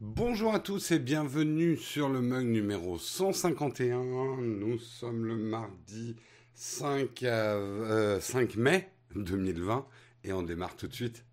Bonjour à tous et bienvenue sur le mug numéro 151. Nous sommes le mardi 5, 5 euh, mai 2020 et on démarre tout de suite.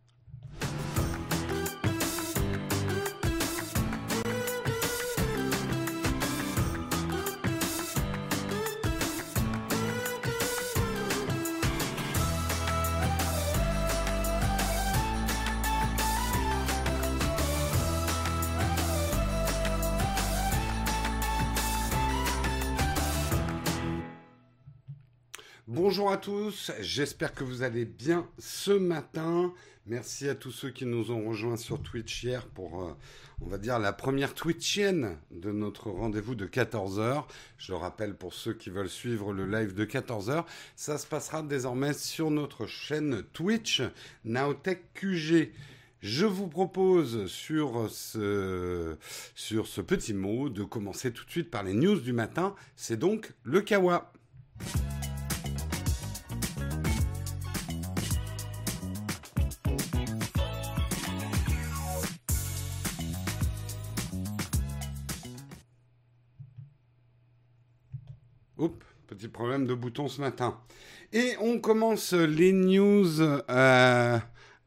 Bonjour à tous, j'espère que vous allez bien ce matin. Merci à tous ceux qui nous ont rejoints sur Twitch hier pour, euh, on va dire, la première Twitchienne de notre rendez-vous de 14h. Je le rappelle pour ceux qui veulent suivre le live de 14h, ça se passera désormais sur notre chaîne Twitch Nowtech QG. Je vous propose sur ce, sur ce petit mot de commencer tout de suite par les news du matin. C'est donc le Kawa. Petit problème de bouton ce matin. Et on commence les news. Euh,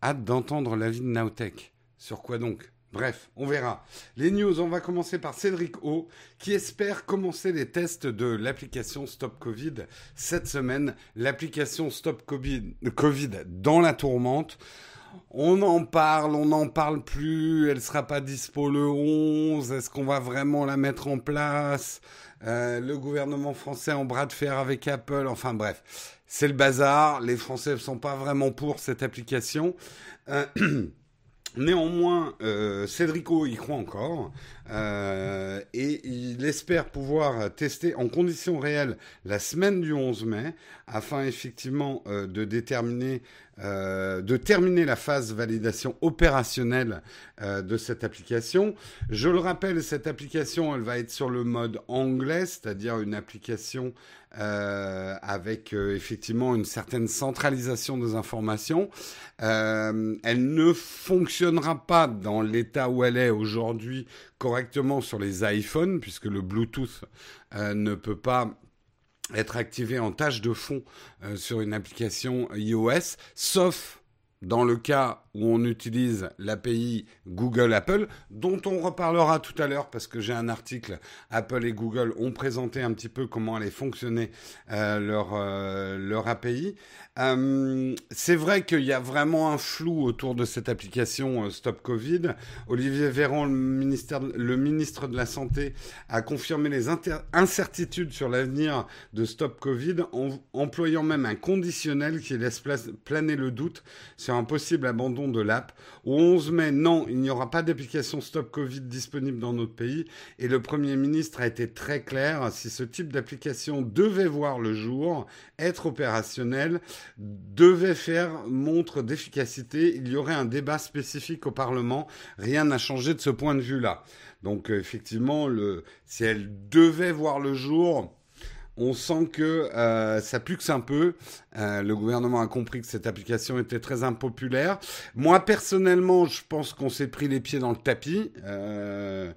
hâte d'entendre l'avis de Nowtech. Sur quoi donc? Bref, on verra. Les news, on va commencer par Cédric O, qui espère commencer les tests de l'application Stop Covid cette semaine. L'application Stop COVID, COVID dans la tourmente. On en parle, on n'en parle plus, elle sera pas dispo le 11, est-ce qu'on va vraiment la mettre en place? Euh, Le gouvernement français en bras de fer avec Apple, enfin bref, c'est le bazar, les Français ne sont pas vraiment pour cette application. Euh, Néanmoins, euh, Cédrico y croit encore euh, et il espère pouvoir tester en conditions réelles la semaine du 11 mai afin effectivement euh, de déterminer, euh, de terminer la phase validation opérationnelle de cette application. Je le rappelle, cette application, elle va être sur le mode anglais, c'est-à-dire une application euh, avec euh, effectivement une certaine centralisation des informations. Euh, elle ne fonctionnera pas dans l'état où elle est aujourd'hui correctement sur les iPhones, puisque le Bluetooth ne peut pas être activé en tâche de fond sur une application iOS, sauf dans le cas où on utilise l'API Google Apple, dont on reparlera tout à l'heure parce que j'ai un article. Apple et Google ont présenté un petit peu comment allait fonctionner euh, leur, euh, leur API. Euh, c'est vrai qu'il y a vraiment un flou autour de cette application Stop Covid. Olivier Véran, le, ministre de la Santé, a confirmé les incertitudes sur l'avenir de Stop Covid en employant même un conditionnel qui laisse planer le doute un possible abandon de l'app. Au 11 mai, non, il n'y aura pas d'application Stop Covid disponible dans notre pays. Et le Premier ministre a été très clair, si ce type d'application devait voir le jour, être opérationnel, devait faire montre d'efficacité, il y aurait un débat spécifique au Parlement. Rien n'a changé de ce point de vue-là. Donc effectivement, si elle devait voir le jour, on sent que euh, ça c'est un peu. Euh, le gouvernement a compris que cette application était très impopulaire. Moi, personnellement, je pense qu'on s'est pris les pieds dans le tapis. Euh,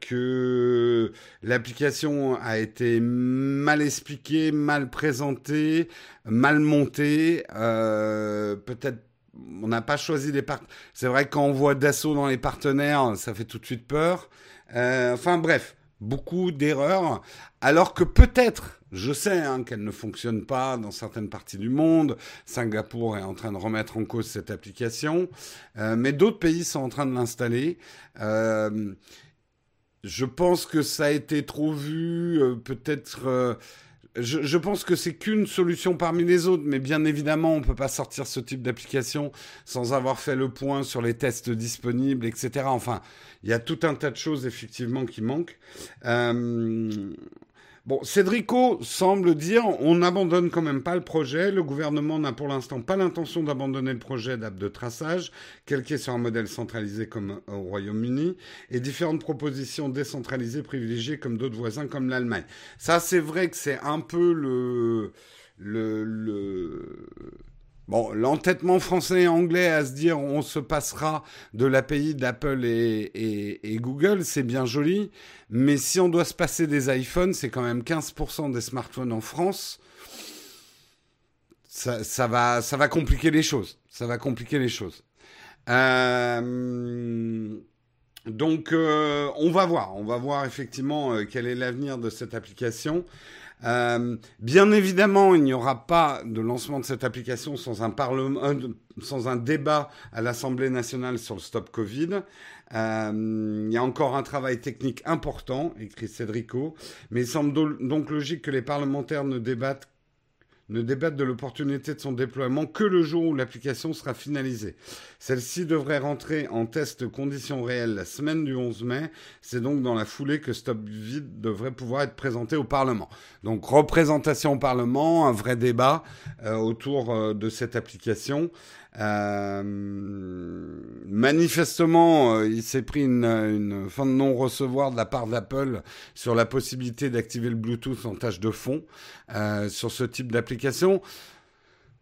que l'application a été mal expliquée, mal présentée, mal montée. Peut-être on n'a pas choisi les partenaires. C'est vrai que quand on voit Dassault dans les partenaires, ça fait tout de suite peur. Enfin bref, beaucoup d'erreurs. Alors que peut-être, je sais hein, qu'elle ne fonctionne pas dans certaines parties du monde. Singapour est en train de remettre en cause cette application, euh, mais d'autres pays sont en train de l'installer. Euh, je pense que ça a été trop vu, euh, peut-être. Je, je, pense que c'est qu'une solution parmi les autres, mais bien évidemment, on ne peut pas sortir ce type d'application sans avoir fait le point sur les tests disponibles, etc. Enfin, il y a tout un tas de choses effectivement qui manquent. Euh, Bon, Cédrico semble dire on n'abandonne quand même pas le projet. Le gouvernement n'a pour l'instant pas l'intention d'abandonner le projet d'app de traçage, quel soit un modèle centralisé comme au Royaume-Uni, et différentes propositions décentralisées privilégiées comme d'autres voisins comme l'Allemagne. Ça, c'est vrai que c'est un peu le, le Bon, l'entêtement français et anglais à se dire on se passera de l'API d'Apple et, Google, c'est bien joli, mais si on doit se passer des iPhones, c'est quand même 15% des smartphones en France. Ça, va, ça va compliquer les choses. Ça va compliquer les choses. Euh, donc, euh, on va voir. On va voir effectivement euh, quel est l'avenir de cette application. Euh, bien évidemment, il n'y aura pas de lancement de cette application sans un, parlement, sans un débat à l'Assemblée nationale sur le stop Covid. Euh, il y a encore un travail technique important, écrit Cédrico, mais il semble donc logique que les parlementaires ne débattent ne débattent de l'opportunité de son déploiement que le jour où l'application sera finalisée. Celle-ci devrait rentrer en test conditions réelles la semaine du 11 mai. C'est donc dans la foulée que Stop Vide devrait pouvoir être présenté au Parlement. Donc représentation au Parlement, un vrai débat euh, autour euh, de cette application. Euh, manifestement, euh, il s'est pris une, fin de non-recevoir de la part d'Apple sur la possibilité d'activer le Bluetooth en tâche de fond euh, sur ce type d'application.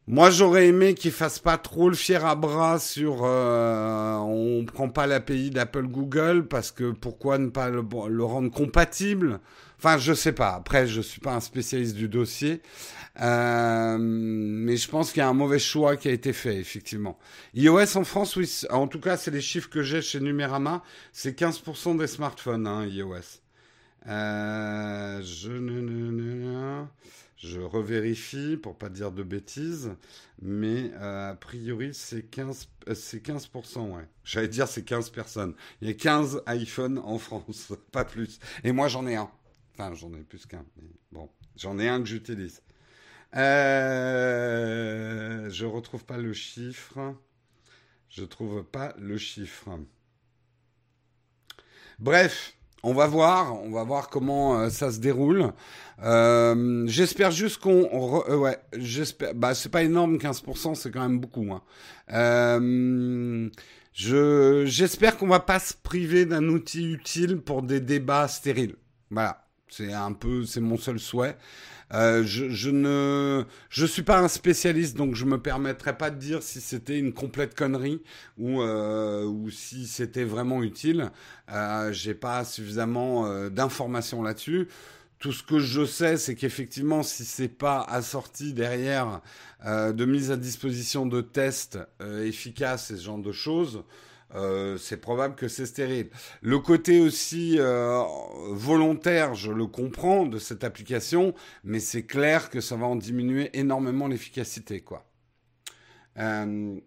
Moi, j'aurais aimé qu'il fasse pas trop le fier à bras sur euh, on prend pas l'API d'Apple Google parce que pourquoi ne pas le, rendre compatible? Enfin, je sais pas. Après, je suis pas un spécialiste du dossier. Euh, mais je pense qu'il y a un mauvais choix qui a été fait, effectivement. iOS en France, oui, en tout cas, c'est les chiffres que j'ai chez Numérama, c'est 15% des smartphones, hein, iOS. Euh, je, je revérifie pour pas dire de bêtises, mais euh, a priori c'est 15, c'est 15%, ouais. J'allais dire c'est 15 personnes. Il y a 15 iPhones en France, pas plus. Et moi j'en ai un. Enfin, j'en ai plus qu'un, bon, j'en ai un que j'utilise. Euh, je retrouve pas le chiffre. Je trouve pas le chiffre. Bref, on va voir, on va voir comment euh, ça se déroule. Euh, j'espère juste qu'on, euh, ouais, j'espère. Bah, c'est pas énorme, 15%, c'est quand même beaucoup. Hein. je, j'espère qu'on va pas se priver d'un outil utile pour des débats stériles. Voilà, c'est un peu, c'est mon seul souhait. Euh, je, ne, je suis pas un spécialiste, donc je me permettrai pas de dire si c'était une complète connerie ou euh, ou si c'était vraiment utile. Euh, J'ai pas suffisamment d'informations là-dessus. Tout ce que je sais, c'est qu'effectivement, si c'est pas assorti derrière de mise à disposition de tests efficaces et ce genre de choses, euh, c'est probable que c'est stérile. Le côté aussi euh, volontaire, je le comprends de cette application, mais c'est clair que ça va en diminuer énormément l'efficacité, quoi. Euh,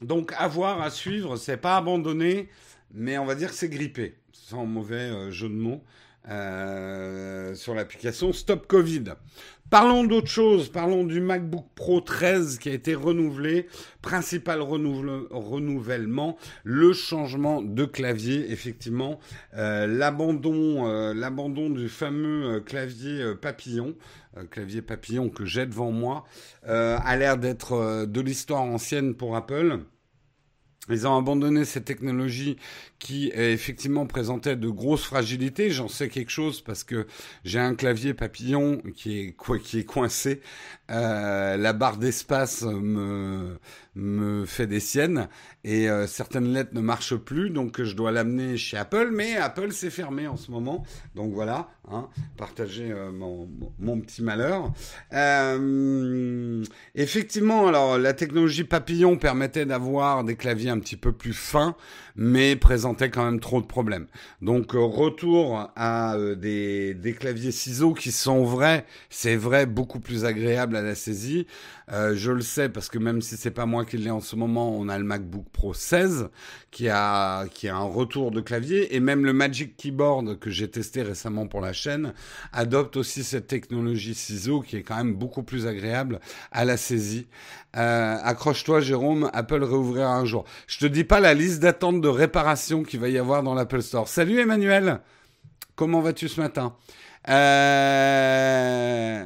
donc à voir, à suivre, c'est pas abandonné, mais on va dire que c'est grippé, sans mauvais jeu de mots. sur l'application Stop Covid. Parlons d'autre chose, parlons du MacBook Pro 13 qui a été renouvelé. Principal renouvellement, le changement de clavier, effectivement, euh, l'abandon, euh, l'abandon du fameux euh, clavier papillon, clavier papillon que j'ai devant moi, a l'air d'être de l'histoire ancienne pour Apple. Ils ont abandonné cette technologie qui effectivement présentait de grosses fragilités. J'en sais quelque chose parce que j'ai un clavier papillon qui est qui est coincé. Euh, la barre d'espace me me fait des siennes et euh, certaines lettres ne marchent plus, donc je dois l'amener chez Apple, mais Apple s'est fermé en ce moment, donc voilà, hein, euh, mon, petit malheur. Euh, effectivement, alors la technologie papillon permettait d'avoir des claviers un petit peu plus fins, mais présentait quand même trop de problèmes. Donc retour à des, des claviers ciseaux qui sont vrais, c'est vrai, beaucoup plus agréable à la saisie. Je le sais parce que même si c'est pas moi qui l'ai en ce moment, on a le MacBook Pro 16 qui a qui a un retour de clavier et même le Magic Keyboard que j'ai testé récemment pour la chaîne adopte aussi cette technologie ciseau qui est quand même beaucoup plus agréable à la saisie. Euh, accroche-toi Jérôme, Apple réouvrira un jour. Je te dis pas la liste d'attente de réparation qu'il va y avoir dans l'Apple Store. Salut Emmanuel, comment vas-tu ce matin? Euh...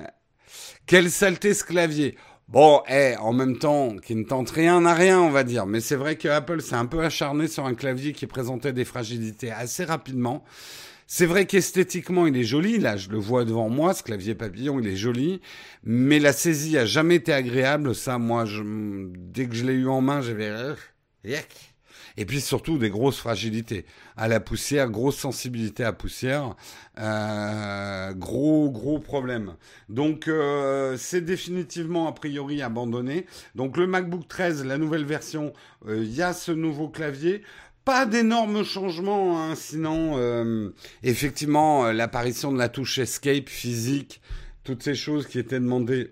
Quelle saleté ce clavier? Bon, eh, en même temps, qui ne tente rien n'a rien, on va dire. Mais c'est vrai que Apple s'est un peu acharné sur un clavier qui présentait des fragilités assez rapidement. C'est vrai qu'esthétiquement, il est joli. Là, je le vois devant moi, ce clavier papillon, il est joli. Mais la saisie a jamais été agréable. Ça, moi, je, dès que je l'ai eu en main, j'avais... Et puis surtout des grosses fragilités à la poussière, grosse sensibilité à poussière, euh, gros gros problème. Donc euh, c'est définitivement a priori abandonné. Donc le MacBook 13, la nouvelle version, euh, il y a ce nouveau clavier. Pas d'énormes changements, hein, sinon euh, effectivement l'apparition de la touche Escape physique, toutes ces choses qui étaient demandées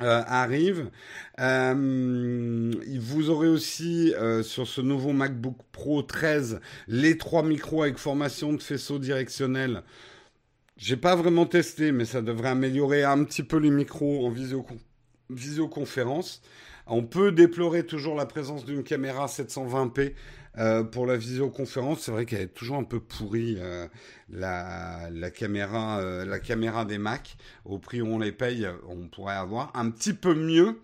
euh, arrivent. Euh, vous aurez aussi euh, sur ce nouveau MacBook Pro 13 les trois micros avec formation de faisceau directionnel. J'ai pas vraiment testé, mais ça devrait améliorer un petit peu les micros en visioconférence. On peut déplorer toujours la présence d'une caméra 720p euh, pour la visioconférence, c'est vrai qu'elle est toujours un peu pourrie la, la, caméra, euh, la caméra des Mac. Au prix où on les paye, on pourrait avoir un petit peu mieux.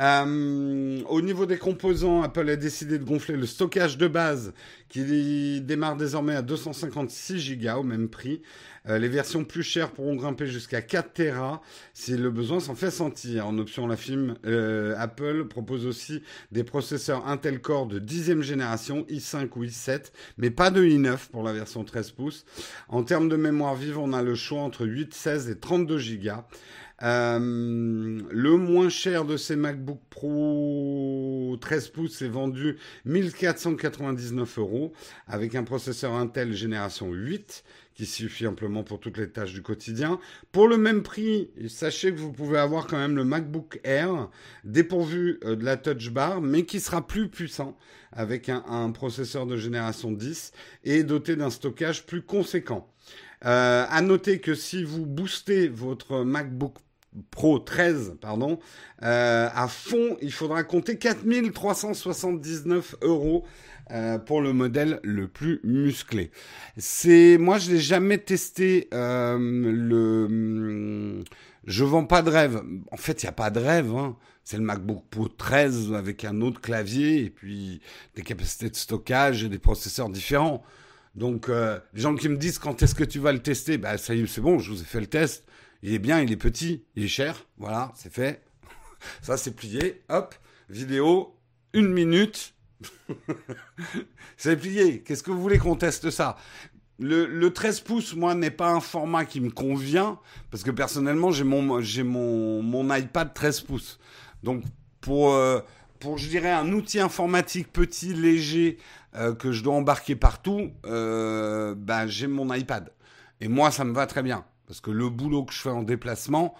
Euh, au niveau des composants, Apple a décidé de gonfler le stockage de base qui démarre désormais à 256 Go au même prix. Euh, les versions plus chères pourront grimper jusqu'à 4 Tera si le besoin s'en fait sentir. En option la film, Apple propose aussi des processeurs Intel Core de 10e génération, i5 ou i7, mais pas de i9 pour la version 13 pouces. En termes de mémoire vive, on a le choix entre 8, 16 et 32 Go. Euh, le moins cher de ces MacBook Pro 13 pouces est vendu 1499 euros avec un processeur Intel génération 8 qui suffit amplement pour toutes les tâches du quotidien. Pour le même prix, sachez que vous pouvez avoir quand même le MacBook Air dépourvu euh, de la Touch Bar, mais qui sera plus puissant avec un, processeur de génération 10 et doté d'un stockage plus conséquent. Euh, à noter que si vous boostez votre MacBook Pro 13, pardon, euh, à fond, il faudra compter 4379 euros euh, pour le modèle le plus musclé. C'est, moi, je n'ai jamais testé euh, le. Je vends pas de rêve. En fait, il n'y a pas de rêve. Hein. C'est le MacBook Pro 13 avec un autre clavier et puis des capacités de stockage et des processeurs différents. Donc, les gens qui me disent quand est-ce que tu vas le tester, bah ça y est, c'est bon, je vous ai fait le test. Il est bien, il est petit, il est cher. Voilà, c'est fait. Ça, c'est plié. Hop, vidéo, une minute. c'est plié. Qu'est-ce que vous voulez qu'on teste ça? Le, le, 13 pouces, moi, n'est pas un format qui me convient, parce que personnellement, j'ai mon, mon, mon iPad 13 pouces. Donc, pour, euh, pour, je dirais, un outil informatique petit, léger, euh, que je dois embarquer partout, euh, ben, j'ai mon iPad. Et moi, ça me va très bien. Parce que le boulot que je fais en déplacement,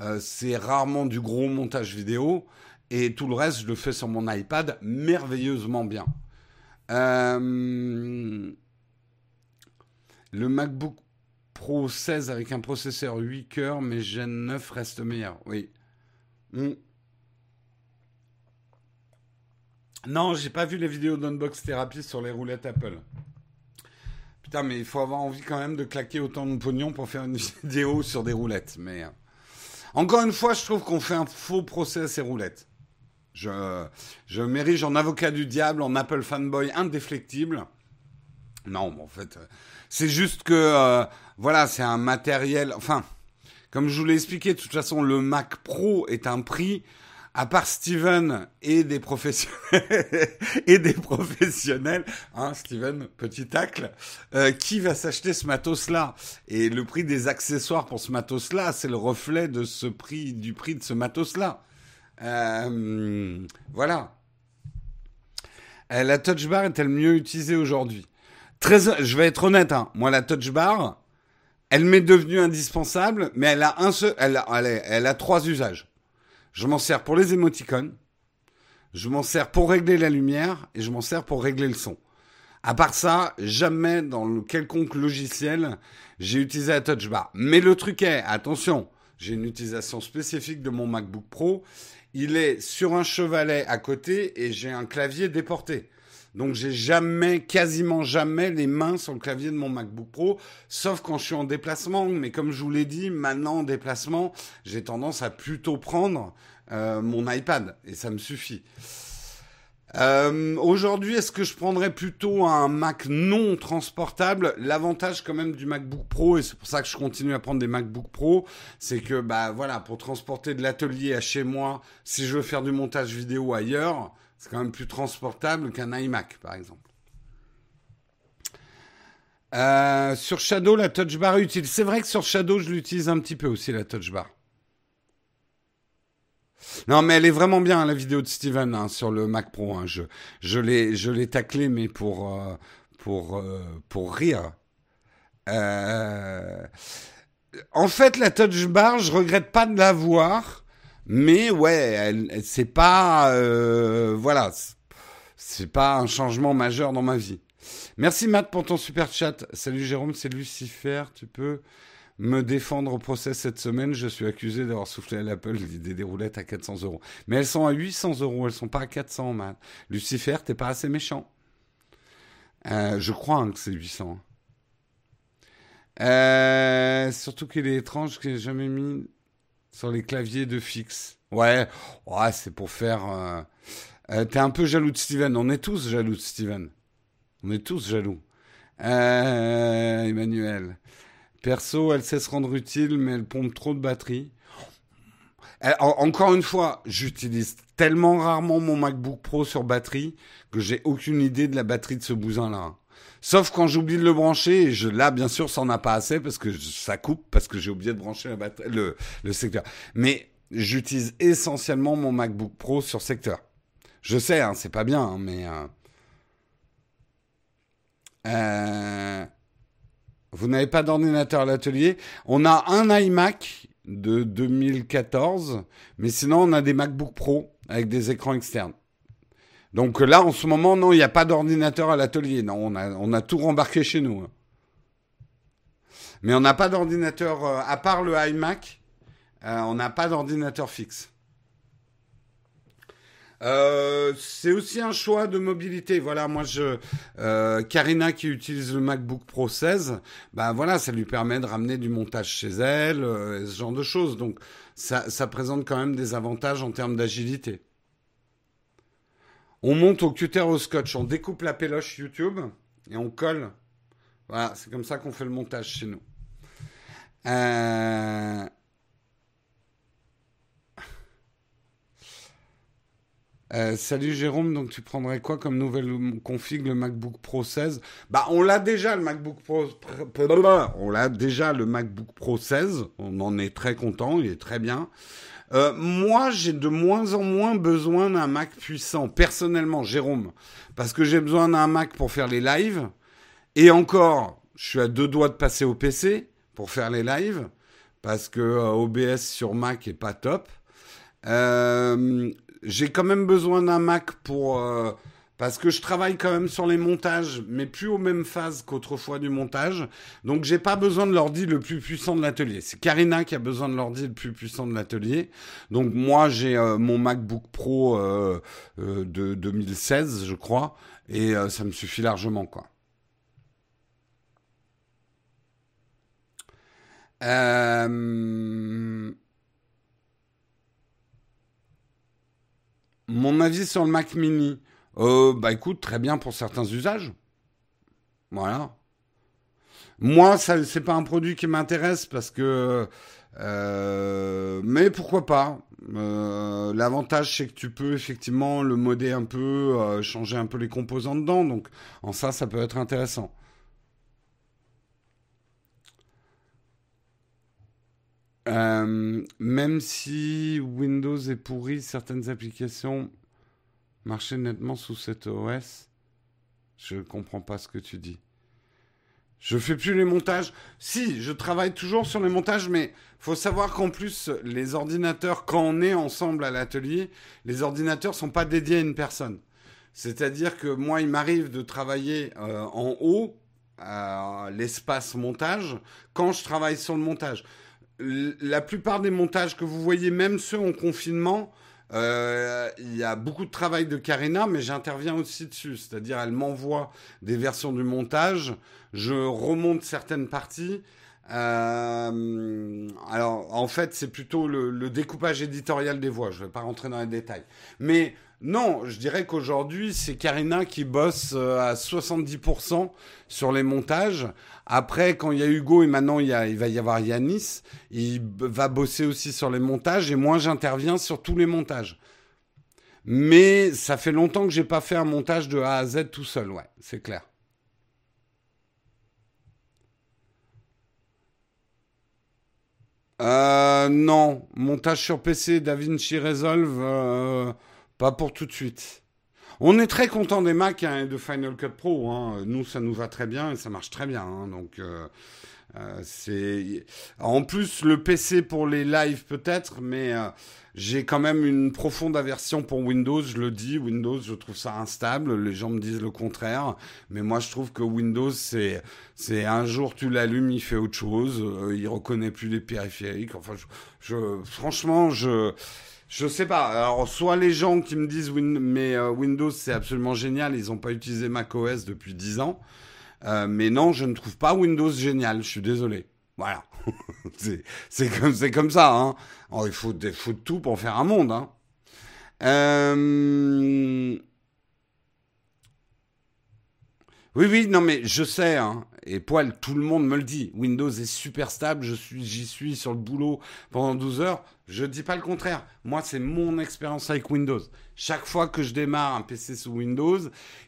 euh, c'est rarement du gros montage vidéo. Et tout le reste, je le fais sur mon iPad merveilleusement bien. Euh, le MacBook Pro 16 avec un processeur 8 cœurs, mais Gen 9 reste meilleur. Oui. Mm. Non, j'ai pas vu les vidéos d'unbox thérapie sur les roulettes Apple. Putain, mais il faut avoir envie quand même de claquer autant de pognon pour faire une vidéo sur des roulettes. Mais euh, encore une fois, je trouve qu'on fait un faux procès à ces roulettes. Je, je m'érige en avocat du diable, en Apple fanboy indéflectible. Non, en fait, euh, c'est juste que, euh, voilà, c'est un matériel. Enfin, comme je vous l'ai expliqué, de toute façon, le Mac Pro est un prix à part Steven et des professionnels, hein, Steven, petit tacle, euh, qui va s'acheter ce matos-là? Et le prix des accessoires pour ce matos-là, c'est le reflet de ce prix, du prix de ce matos-là. Euh, voilà. Euh, la touch bar est-elle mieux utilisée aujourd'hui? Je vais être honnête, hein. moi la touch bar, elle m'est devenue indispensable, mais elle a un seul, elle a trois usages. Je m'en sers pour les émoticônes, je m'en sers pour régler la lumière et je m'en sers pour régler le son. À part ça, jamais dans le quelconque logiciel, j'ai utilisé la touch bar. Mais le truc est, attention, j'ai une utilisation spécifique de mon MacBook Pro. Il est sur un chevalet à côté et j'ai un clavier déporté. Donc j'ai jamais, quasiment jamais les mains sur le clavier de mon MacBook Pro, sauf quand je suis en déplacement. Mais comme je vous l'ai dit, maintenant en déplacement, j'ai tendance à plutôt prendre euh, mon iPad et ça me suffit. Euh, Aujourd'hui, est-ce que je prendrais plutôt un Mac non transportable? L'avantage quand même du MacBook Pro, et c'est pour ça que je continue à prendre des MacBook Pro, c'est que bah voilà, pour transporter de l'atelier à chez moi, si je veux faire du montage vidéo ailleurs, c'est quand même plus transportable qu'un iMac, par exemple. Euh, sur Shadow, la touch bar est utile. C'est vrai que sur Shadow, je l'utilise un petit peu aussi, la touch bar. Non, mais elle est vraiment bien, la vidéo de Steven hein, sur le Mac Pro. Hein. Je, je l'ai taclé, mais pour, euh, pour, euh, pour rire. En fait, la touch bar, je regrette pas de l'avoir, mais ouais, c'est pas, euh, voilà, c'est pas un changement majeur dans ma vie. Merci Matt pour ton super chat. Salut Jérôme, c'est Lucifer. Tu peux me défendre au procès cette semaine? Je suis accusé d'avoir soufflé à l'Apple des, des roulettes à 400 euros. Mais elles sont à 800 euros, elles sont pas à 400, Matt. Lucifer, t'es pas assez méchant. Euh, je crois hein, que c'est 800. Euh, surtout qu'il est étrange qu'il ait jamais mis sur les claviers de fixe. Ouais, ouais c'est pour faire. Euh... euh T'es un peu jaloux de Steven. On est tous jaloux de Steven. On est tous jaloux. Euh, Emmanuel. Perso, elle sait se rendre utile, mais elle pompe trop de batterie. encore une fois, j'utilise tellement rarement mon MacBook Pro sur batterie que j'ai aucune idée de la batterie de ce bousin-là. Sauf quand j'oublie de le brancher, et là, bien sûr, ça n'en a pas assez parce que ça coupe, parce que j'ai oublié de brancher le secteur. Mais j'utilise essentiellement mon MacBook Pro sur secteur. Je sais, hein, c'est pas bien, hein, mais... Euh, euh, vous n'avez pas d'ordinateur à l'atelier. On a un iMac de 2014, mais sinon on a des MacBook Pro avec des écrans externes. Donc là, en ce moment, non, il n'y a pas d'ordinateur à l'atelier. Non, on a, tout rembarqué chez nous. Hein. Mais on n'a pas d'ordinateur, euh, à part le iMac, euh, on n'a pas d'ordinateur fixe. Euh, c'est aussi un choix de mobilité. Voilà, moi je Karina qui utilise le MacBook Pro 16, ben voilà, ça lui permet de ramener du montage chez elle, ce genre de choses. Donc ça présente quand même des avantages en termes d'agilité. On monte au cutter au scotch, on découpe la péloche YouTube et on colle. Voilà, c'est comme ça qu'on fait le montage chez nous. Euh, Euh, salut Jérôme, donc tu prendrais quoi comme nouvelle config le MacBook Pro 16 Bah on l'a déjà le MacBook Pro on l'a déjà le MacBook Pro 16, on en est très content, il est très bien. Euh, moi, j'ai de moins en moins besoin d'un Mac puissant, personnellement, Jérôme, parce que j'ai besoin d'un Mac pour faire les lives. Et encore, je suis à deux doigts de passer au PC pour faire les lives, parce que euh, OBS sur Mac est pas top. Euh, j'ai quand même besoin d'un Mac pour parce que je travaille quand même sur les montages, mais plus aux mêmes phases qu'autrefois du montage. Donc j'ai pas besoin de l'ordi le plus puissant de l'atelier. C'est Karina qui a besoin de l'ordi le plus puissant de l'atelier. Donc moi j'ai euh, mon MacBook Pro euh, de 2016, je crois, et ça me suffit largement quoi. Euh... Mon avis sur le Mac Mini, euh, bah écoute, très bien pour certains usages. Voilà. Moi, ça, c'est pas un produit qui m'intéresse parce que, euh, mais pourquoi pas. Euh, l'avantage, c'est que tu peux effectivement le modder un peu, changer un peu les composants dedans. Donc, en ça, ça peut être intéressant. Même si Windows est pourri, certaines applications marchaient nettement sous cet OS. Je ne comprends pas ce que tu dis. Je fais plus les montages. Si, je travaille toujours sur les montages, mais faut savoir qu'en plus, les ordinateurs, quand on est ensemble à l'atelier, les ordinateurs sont pas dédiés à une personne. C'est-à-dire que moi, il m'arrive de travailler euh, en haut, à l'espace montage, quand je travaille sur le montage la plupart des montages que vous voyez, même ceux en confinement, euh, il y a beaucoup de travail de Karina, mais j'interviens aussi dessus. C'est-à-dire, elle m'envoie des versions du montage, je remonte certaines parties. Euh, alors, en fait, c'est plutôt le, découpage éditorial des voix. Je ne vais pas rentrer dans les détails. Mais non, je dirais qu'aujourd'hui, c'est Karina qui bosse euh, à 70% sur les montages. Après, quand il y a Hugo et maintenant il, va y avoir Yanis, il va bosser aussi sur les montages et moi j'interviens sur tous les montages. Mais ça fait longtemps que j'ai pas fait un montage de A à Z tout seul, ouais, c'est clair. Euh, non, montage sur PC, DaVinci Resolve, euh, pas pour tout de suite. On est très content des Mac hein, et de Final Cut Pro. Hein. Nous, ça nous va très bien et ça marche très bien. Hein. Donc, euh, euh, c'est en plus le PC pour les lives peut-être, mais euh, j'ai quand même une profonde aversion pour Windows. Je le dis, Windows, je trouve ça instable. Les gens me disent le contraire, mais moi je trouve que Windows c'est c'est un jour tu l'allumes, il fait autre chose, il reconnaît plus les périphériques. Enfin, je franchement je je sais pas. Alors, soit les gens qui me disent mais euh, Windows c'est absolument génial, ils n'ont pas utilisé macOS depuis 10 ans. Euh, mais non, je ne trouve pas Windows génial. Je suis désolé. Voilà. c'est comme, ça. Hein. Oh, il faut, faut tout pour faire un monde. Hein. Euh... Oui, oui, non, mais je sais, hein, et poil, tout le monde me le dit. Windows est super stable, je suis, j'y suis sur le boulot pendant 12 heures. Je dis pas le contraire. Moi, c'est mon expérience avec Windows. Chaque fois que je démarre un PC sous Windows,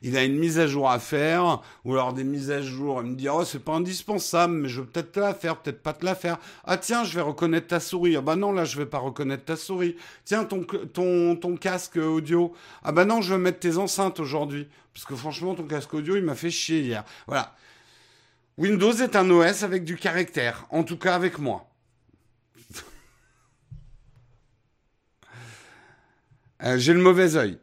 il a une mise à jour à faire, ou alors des mises à jour. Il me dit, oh, c'est pas indispensable, mais je vais peut-être te la faire, peut-être pas te la faire. Ah, tiens, je vais reconnaître ta souris. Ah, bah non, là, je vais pas reconnaître ta souris. Tiens, ton, ton, ton casque audio. Ah, bah non, je vais mettre tes enceintes aujourd'hui. Parce que franchement, ton casque audio, il m'a fait chier hier. Voilà. Windows est un OS avec du caractère, en tout cas avec moi. Euh, j'ai le mauvais œil.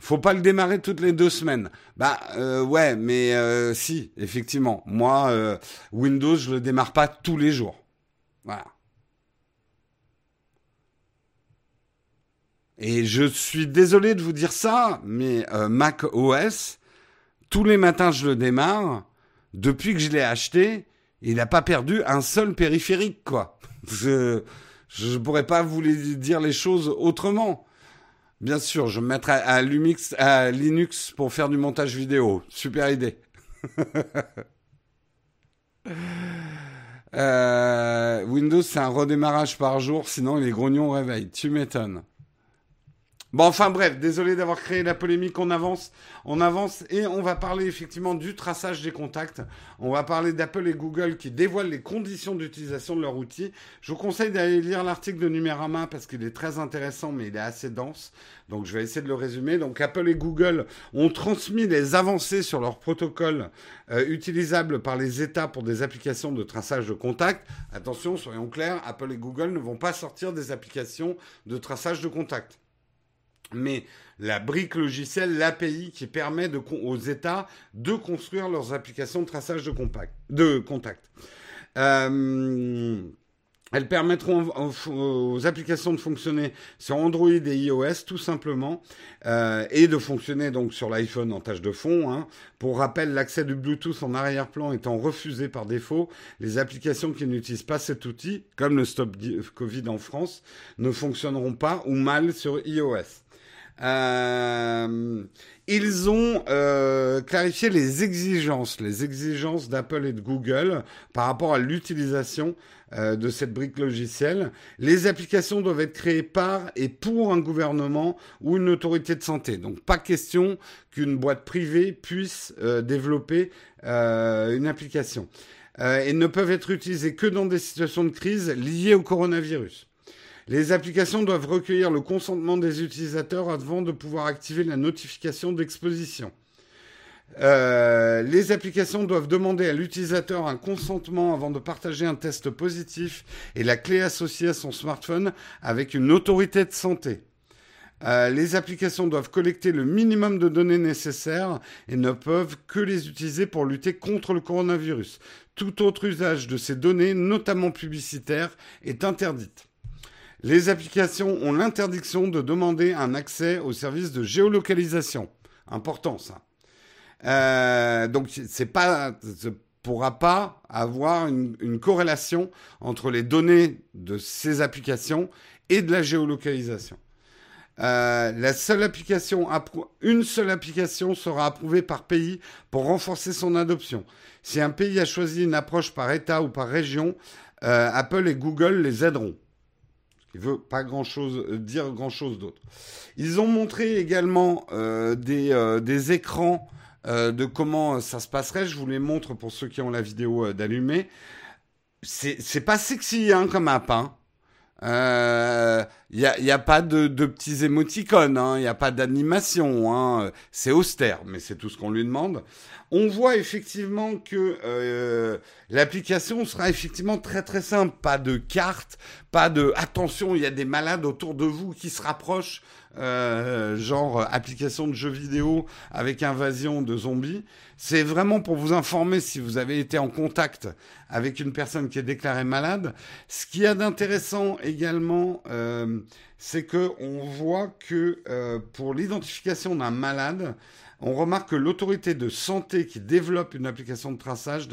Faut pas le démarrer toutes les deux semaines. Bah euh, ouais, mais euh, si, effectivement. Moi, Windows, je le démarre pas tous les jours. Voilà. Et je suis désolé de vous dire ça, mais Mac OS, tous les matins, je le démarre. Depuis que je l'ai acheté, il n'a pas perdu un seul périphérique, quoi. Je ne pourrais pas vous dire les choses autrement. Bien sûr, je me mettrai à, Lumix, à Linux pour faire du montage vidéo. Super idée. Euh, Windows, c'est un redémarrage par jour, sinon les grognons réveillent. Tu m'étonnes. Bon, enfin bref, désolé d'avoir créé la polémique, on avance, on avance et on va parler effectivement du traçage des contacts. On va parler d'Apple et Google qui dévoilent les conditions d'utilisation de leur outil. Je vous conseille d'aller lire l'article de Numérama parce qu'il est très intéressant mais il est assez dense. Donc je vais essayer de le résumer. Donc Apple et Google ont transmis les avancées sur leur protocole euh, utilisable par les États pour des applications de traçage de contacts. Attention, soyons clairs, Apple et Google ne vont pas sortir des applications de traçage de contacts mais la brique logicielle, l'API qui permet aux États de construire leurs applications de traçage de, contact. Euh, elles permettront aux, applications de fonctionner sur Android et iOS tout simplement euh, et de fonctionner donc sur l'iPhone en tâche de fond. Hein. Pour rappel, l'accès du Bluetooth en arrière-plan étant refusé par défaut, les applications qui n'utilisent pas cet outil, comme le Stop Covid en France, ne fonctionneront pas ou mal sur iOS. Euh, ils ont euh, clarifié les exigences, les exigences d'Apple et de Google par rapport à l'utilisation euh, de cette brique logicielle. Les applications doivent être créées par et pour un gouvernement ou une autorité de santé. Donc pas question qu'une boîte privée puisse développer une application. et ne peuvent être utilisées que dans des situations de crise liées au coronavirus. Les applications doivent recueillir le consentement des utilisateurs avant de pouvoir activer la notification d'exposition. Euh, les applications doivent demander à l'utilisateur un consentement avant de partager un test positif et la clé associée à son smartphone avec une autorité de santé. Euh, les applications doivent collecter le minimum de données nécessaires et ne peuvent que les utiliser pour lutter contre le coronavirus. Tout autre usage de ces données, notamment publicitaires, est interdite. Les applications ont l'interdiction de demander un accès au service de géolocalisation. Important ça. Euh, donc c'est pas pourra pas avoir une, corrélation entre les données de ces applications et de la géolocalisation. Euh, la seule application, une seule application sera approuvée par pays pour renforcer son adoption. Si un pays a choisi une approche par État ou par région, euh, Apple et Google les aideront. Qui veut pas euh, dire grand chose d'autre. Ils ont montré également des, des écrans euh, de comment ça se passerait. Je vous les montre pour ceux qui ont la vidéo euh, d'allumer. C'est pas sexy hein, comme app. Hein. Il euh, n'y a, y a, pas de, de petits émoticônes, il hein, n'y a pas d'animation, hein, c'est austère, mais c'est tout ce qu'on lui demande. On voit effectivement que euh, l'application sera effectivement très très simple, pas de carte, pas de attention, il y a des malades autour de vous qui se rapprochent, euh, genre application de jeux vidéo avec invasion de zombies. C'est vraiment pour vous informer si vous avez été en contact avec une personne qui est déclarée malade. Ce qu'il y a d'intéressant également, euh, c'est que on voit que euh, pour l'identification d'un malade, on remarque que l'autorité de santé qui développe une application de traçage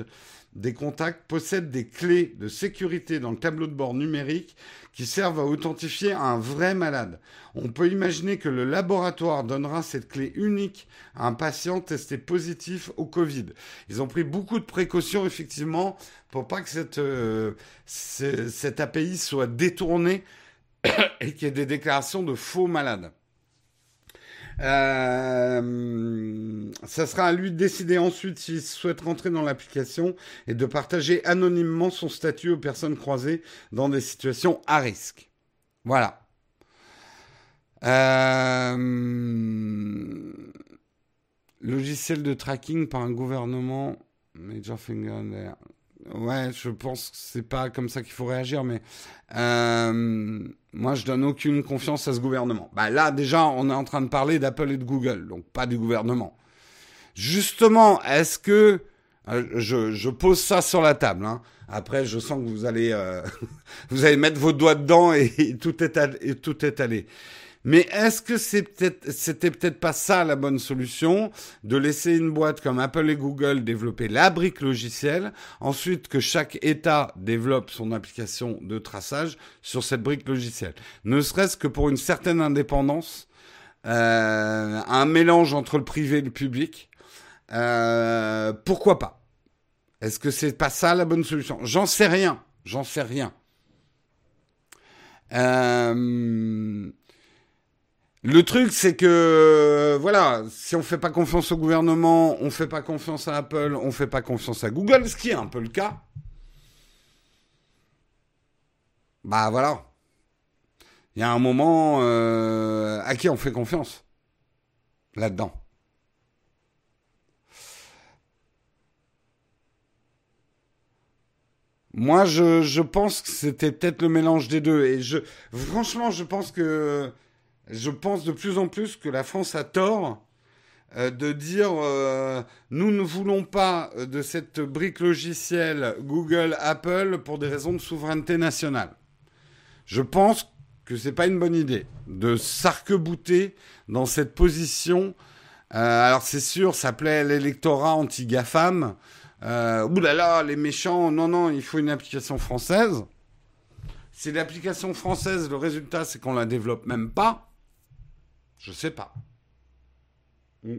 des contacts possède des clés de sécurité dans le tableau de bord numérique qui servent à authentifier un vrai malade. On peut imaginer que le laboratoire donnera cette clé unique à un patient testé positif au Covid. Ils ont pris beaucoup de précautions, effectivement, pour pas que cette, euh, cette API soit détournée et qu'il y ait des déclarations de faux malades. Euh, ça sera à lui de décider ensuite s'il souhaite rentrer dans l'application et de partager anonymement son statut aux personnes croisées dans des situations à risque. Voilà. Euh, logiciel de tracking par un gouvernement. Major Finger Ouais, je pense que c'est pas comme ça qu'il faut réagir, mais euh, moi je donne aucune confiance à ce gouvernement. Bah là déjà, on est en train de parler d'Apple et de Google, donc pas du gouvernement. Justement, est-ce que euh, je, pose ça sur la table hein. Après, je sens que vous allez euh, vous allez mettre vos doigts dedans et, tout est et tout est allé. Mais est-ce que c'est peut-être, c'était peut-être pas ça la bonne solution, de laisser une boîte comme Apple et Google développer la brique logicielle, ensuite que chaque État développe son application de traçage sur cette brique logicielle, ne serait-ce que pour une certaine indépendance, euh, un mélange entre le privé et le public. Euh, pourquoi pas? Est-ce que c'est pas ça la bonne solution? J'en sais rien. J'en sais rien. Euh, le truc, c'est que, euh, voilà, si on fait pas confiance au gouvernement, on fait pas confiance à Apple, on fait pas confiance à Google, ce qui est un peu le cas. Bah voilà. Il y a un moment euh, à qui on fait confiance? Là-dedans. Moi, je, je pense que c'était peut-être le mélange des deux. Et je, franchement, je pense que je pense de plus en plus que la France a tort euh, de dire euh, nous ne voulons pas de cette brique logicielle Google, Apple pour des raisons de souveraineté nationale. Je pense que c'est pas une bonne idée de s'arc-bouter dans cette position. Euh, alors c'est sûr, ça plaît l'électorat anti-GAFAM. Euh, là, les méchants, non, non, il faut une application française. Si l'application française, le résultat, c'est qu'on la développe même pas, je sais pas. Hmm.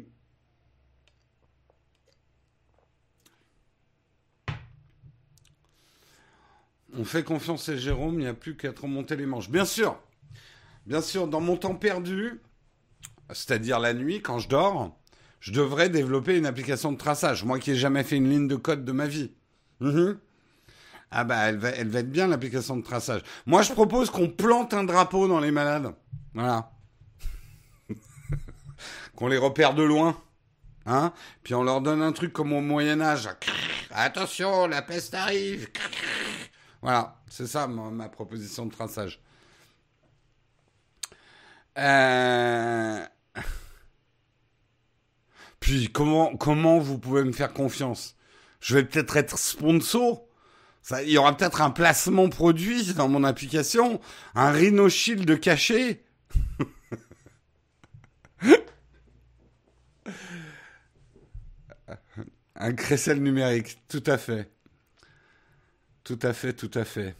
On fait confiance à Jérôme, il n'y a plus qu'à remonter les manches. Bien sûr, bien sûr, dans mon temps perdu, c'est-à-dire la nuit, quand je dors, je devrais développer une application de traçage. Moi qui n'ai jamais fait une ligne de code de ma vie. Mhm. Ah bah elle va, elle va être bien l'application de traçage. Moi je propose qu'on plante un drapeau dans les malades. Voilà qu'on les repère de loin. Hein Puis on leur donne un truc comme au Moyen Âge. Attention, la peste arrive. Voilà, c'est ça ma, proposition de traçage. Euh, puis comment comment vous pouvez me faire confiance? Je vais peut-être être sponsor. Il y aura peut-être un placement produit dans mon application, un Rhino Shield caché. Un crécelle numérique, tout à fait. Tout à fait, tout à fait.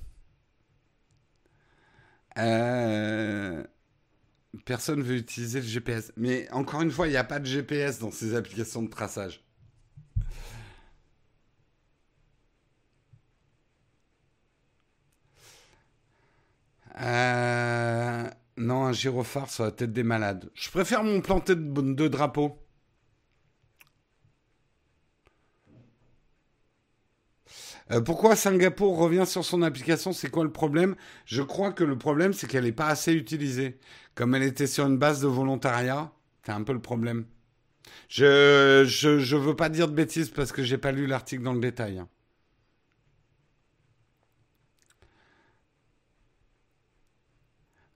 Euh, personne veut utiliser le GPS. Mais encore une fois, il n'y a pas de GPS dans ces applications de traçage. Euh, non, un gyrophare sur la tête des malades. Je préfère mon planter de, de drapeau. Euh, pourquoi Singapour revient sur son application C'est quoi le problème? Je crois que le problème, c'est qu'elle n'est pas assez utilisée. Comme elle était sur une base de volontariat, c'est un peu le problème. Je, je, veux pas dire de bêtises parce que j'ai pas lu l'article dans le détail. Hein.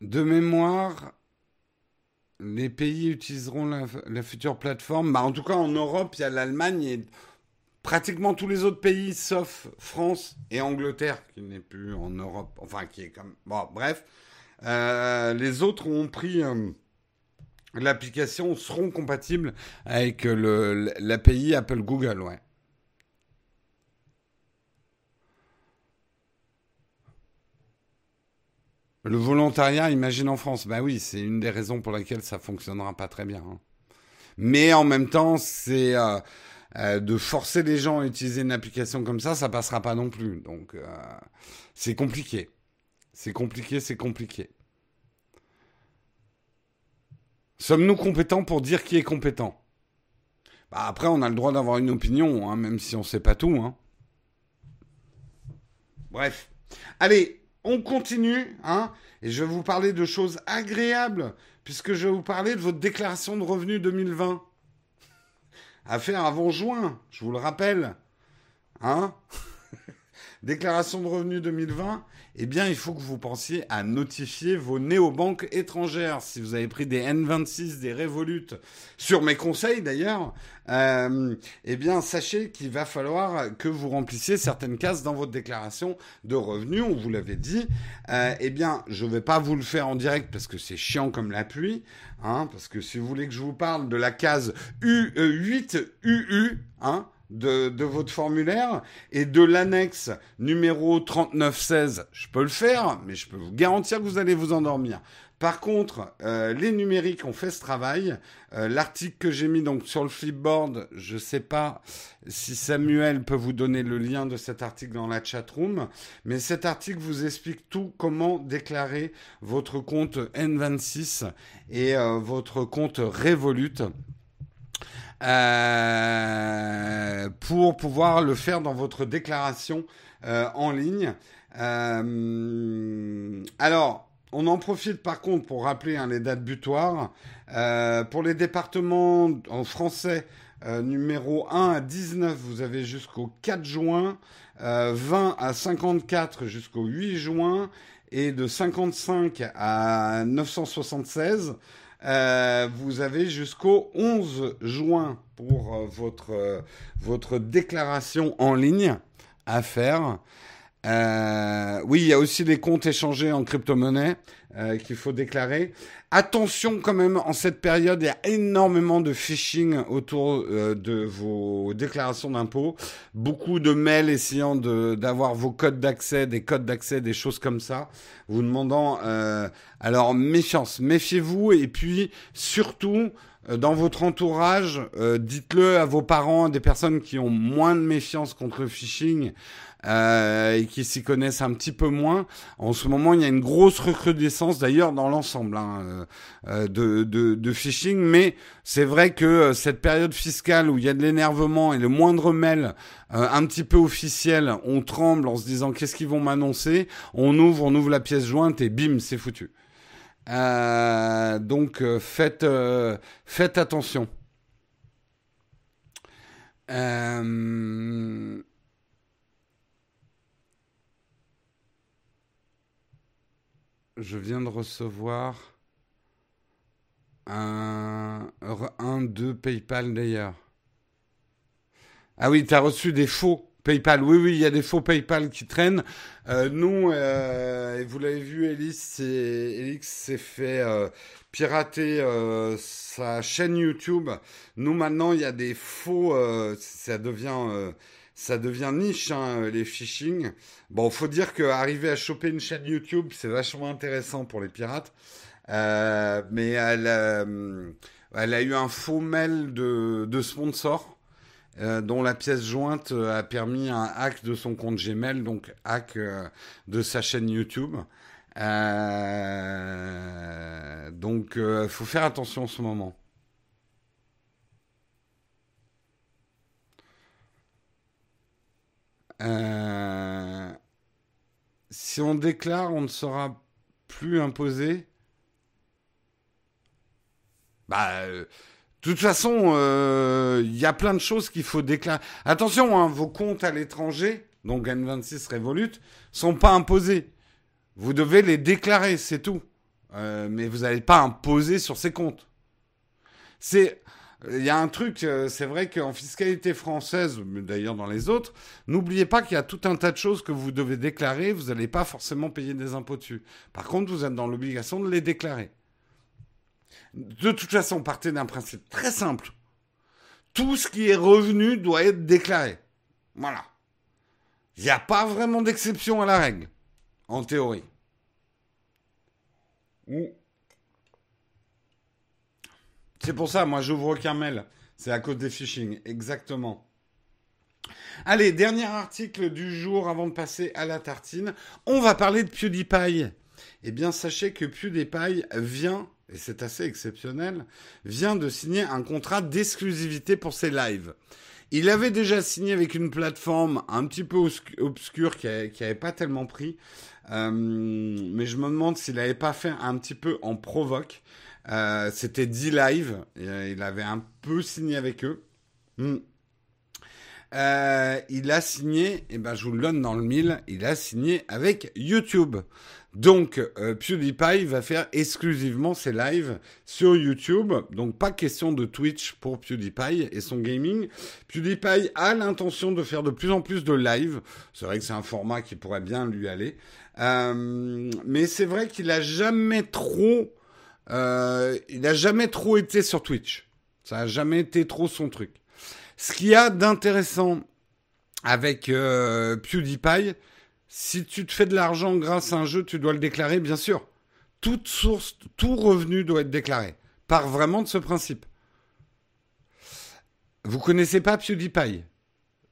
De mémoire, les pays utiliseront la, future plateforme. Bah, en tout cas, en Europe, il y a l'Allemagne et pratiquement tous les autres pays, sauf France et Angleterre, qui n'est plus en Europe, enfin qui est comme... Bon, bref, euh, les autres ont pris... Euh, l'application seront compatibles avec l'API Apple Google, ouais. Le volontariat, imagine en France. Bah oui, c'est une des raisons pour lesquelles ça fonctionnera pas très bien. Hein. Mais en même temps, c'est euh, euh, de forcer les gens à utiliser une application comme ça, ça passera pas non plus. Donc euh, c'est compliqué. C'est compliqué, c'est compliqué. Sommes-nous compétents pour dire qui est compétent? Bah Après, on a le droit d'avoir une opinion, hein, même si on ne sait pas tout. Hein. Bref. Allez, on continue, hein, et je vais vous parler de choses agréables, puisque je vais vous parler de votre déclaration de revenus 2020 à faire avant juin, je vous le rappelle. Hein Déclaration de revenus 2020, eh bien, il faut que vous pensiez à notifier vos néobanques étrangères. Si vous avez pris des N26, des Revolut, sur mes conseils d'ailleurs, euh, eh bien, sachez qu'il va falloir que vous remplissiez certaines cases dans votre déclaration de revenus. On vous l'avait dit. Euh, eh bien, je ne vais pas vous le faire en direct parce que c'est chiant comme la pluie. Hein, parce que si vous voulez que je vous parle de la case U8UU, euh, hein, de, votre formulaire et de l'annexe numéro 3916, je peux le faire, mais je peux vous garantir que vous allez vous endormir. Par contre, euh, les numériques ont fait ce travail. Euh, l'article que j'ai mis sur le flipboard, je ne sais pas si Samuel peut vous donner le lien de cet article dans la chat room, mais cet article vous explique tout comment déclarer votre compte N26 et euh, votre compte Revolut euh, pour pouvoir le faire dans votre déclaration euh, en ligne. Euh, alors, on en profite par contre pour rappeler hein, les dates butoirs. pour les départements en français, numéro 1 à 19, vous avez jusqu'au 4 juin, 20 à 54 jusqu'au 8 juin, et de 55 à 976. Euh, vous avez jusqu'au 11 juin pour euh, euh, votre déclaration en ligne à faire. Oui, il y a aussi des comptes échangés en crypto-monnaie qu'il faut déclarer. Attention quand même, en cette période, il y a énormément de phishing autour euh, de vos déclarations d'impôts. Beaucoup de mails essayant d'avoir vos codes d'accès, des codes d'accès, des choses comme ça. Vous demandant... Euh, alors, méfiance, méfiez-vous. Et puis, surtout, euh, dans votre entourage, dites-le à vos parents, des personnes qui ont moins de méfiance contre le phishing. Euh, et qui s'y connaissent un petit peu moins. En ce moment, il y a une grosse recrudescence d'ailleurs dans l'ensemble hein, euh, de, de, phishing, mais c'est vrai que euh, cette période fiscale où il y a de l'énervement et le moindre mail un petit peu officiel, on tremble en se disant qu'est-ce qu'ils vont m'annoncer? On ouvre, on ouvre la pièce jointe et bim, c'est foutu. Donc faites, faites attention. Euh, je viens de recevoir un, un de PayPal d'ailleurs. Ah oui, tu as reçu des faux PayPal, oui, oui, il y a des faux PayPal qui traînent. Euh, nous, euh, vous l'avez vu, Elix, s'est fait euh, pirater sa chaîne YouTube. Nous, maintenant, il y a des faux, ça devient ça devient niche, hein, les phishing. Bon, faut dire qu'arriver à choper une chaîne YouTube, c'est vachement intéressant pour les pirates. Mais elle, elle a eu un faux mail de, de sponsor. Euh, dont la pièce jointe a permis un hack de son compte Gmail, donc hack de sa chaîne YouTube. donc, il faut faire attention en ce moment. Euh, si on déclare, on ne sera plus imposé. Bah, euh, de toute façon, il euh, y a plein de choses qu'il faut déclarer. Attention, hein, vos comptes à l'étranger, donc N26 Revolut, sont pas imposés. Vous devez les déclarer, c'est tout. mais vous n'allez pas imposer sur ces comptes. C'est il y a un truc, euh, c'est vrai qu'en fiscalité française, mais d'ailleurs dans les autres, n'oubliez pas qu'il y a tout un tas de choses que vous devez déclarer, vous n'allez pas forcément payer des impôts dessus. Par contre, vous êtes dans l'obligation de les déclarer. De toute façon, partez d'un principe très simple. Tout ce qui est revenu doit être déclaré. Voilà. Il n'y a pas vraiment d'exception à la règle, en théorie. C'est pour ça, moi, j'ouvre aucun mail. C'est à cause des phishing, exactement. Allez, dernier article du jour avant de passer à la tartine. On va parler de PewDiePie. Eh bien, sachez que PewDiePie vient, et c'est assez exceptionnel, vient de signer un contrat d'exclusivité pour ses lives. Il avait déjà signé avec une plateforme un petit peu obscure qui n'avait pas tellement pris. Euh, mais je me demande s'il n'avait pas fait un petit peu en provoque. Euh, c'était D-Live. Euh, il avait un peu signé avec eux. Hmm. Il a signé, et ben je vous le donne dans le mille, il a signé avec YouTube. Donc PewDiePie va faire exclusivement ses lives sur YouTube. Donc pas question de Twitch pour PewDiePie et son gaming. PewDiePie a l'intention de faire de plus en plus de lives. C'est vrai que c'est un format qui pourrait bien lui aller. mais c'est vrai qu'il a jamais trop euh, il n'a jamais trop été sur Twitch. Ça n'a jamais été trop son truc. Ce qu'il y a d'intéressant avec euh, PewDiePie, si tu te fais de l'argent grâce à un jeu, tu dois le déclarer, bien sûr. Toute source, tout revenu doit être déclaré. Par vraiment de ce principe. Vous connaissez pas PewDiePie?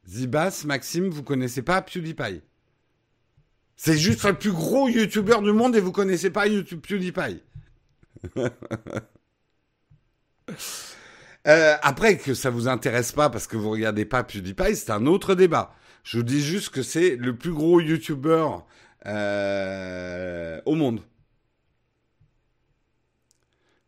Zibas, Maxime, vous connaissez pas PewDiePie? C'est juste le plus gros YouTuber du monde et vous connaissez pas YouTube PewDiePie. Euh, après, que ça vous intéresse pas parce que vous regardez pas PewDiePie, c'est un autre débat. Je vous dis juste que c'est le plus gros YouTuber euh, au monde.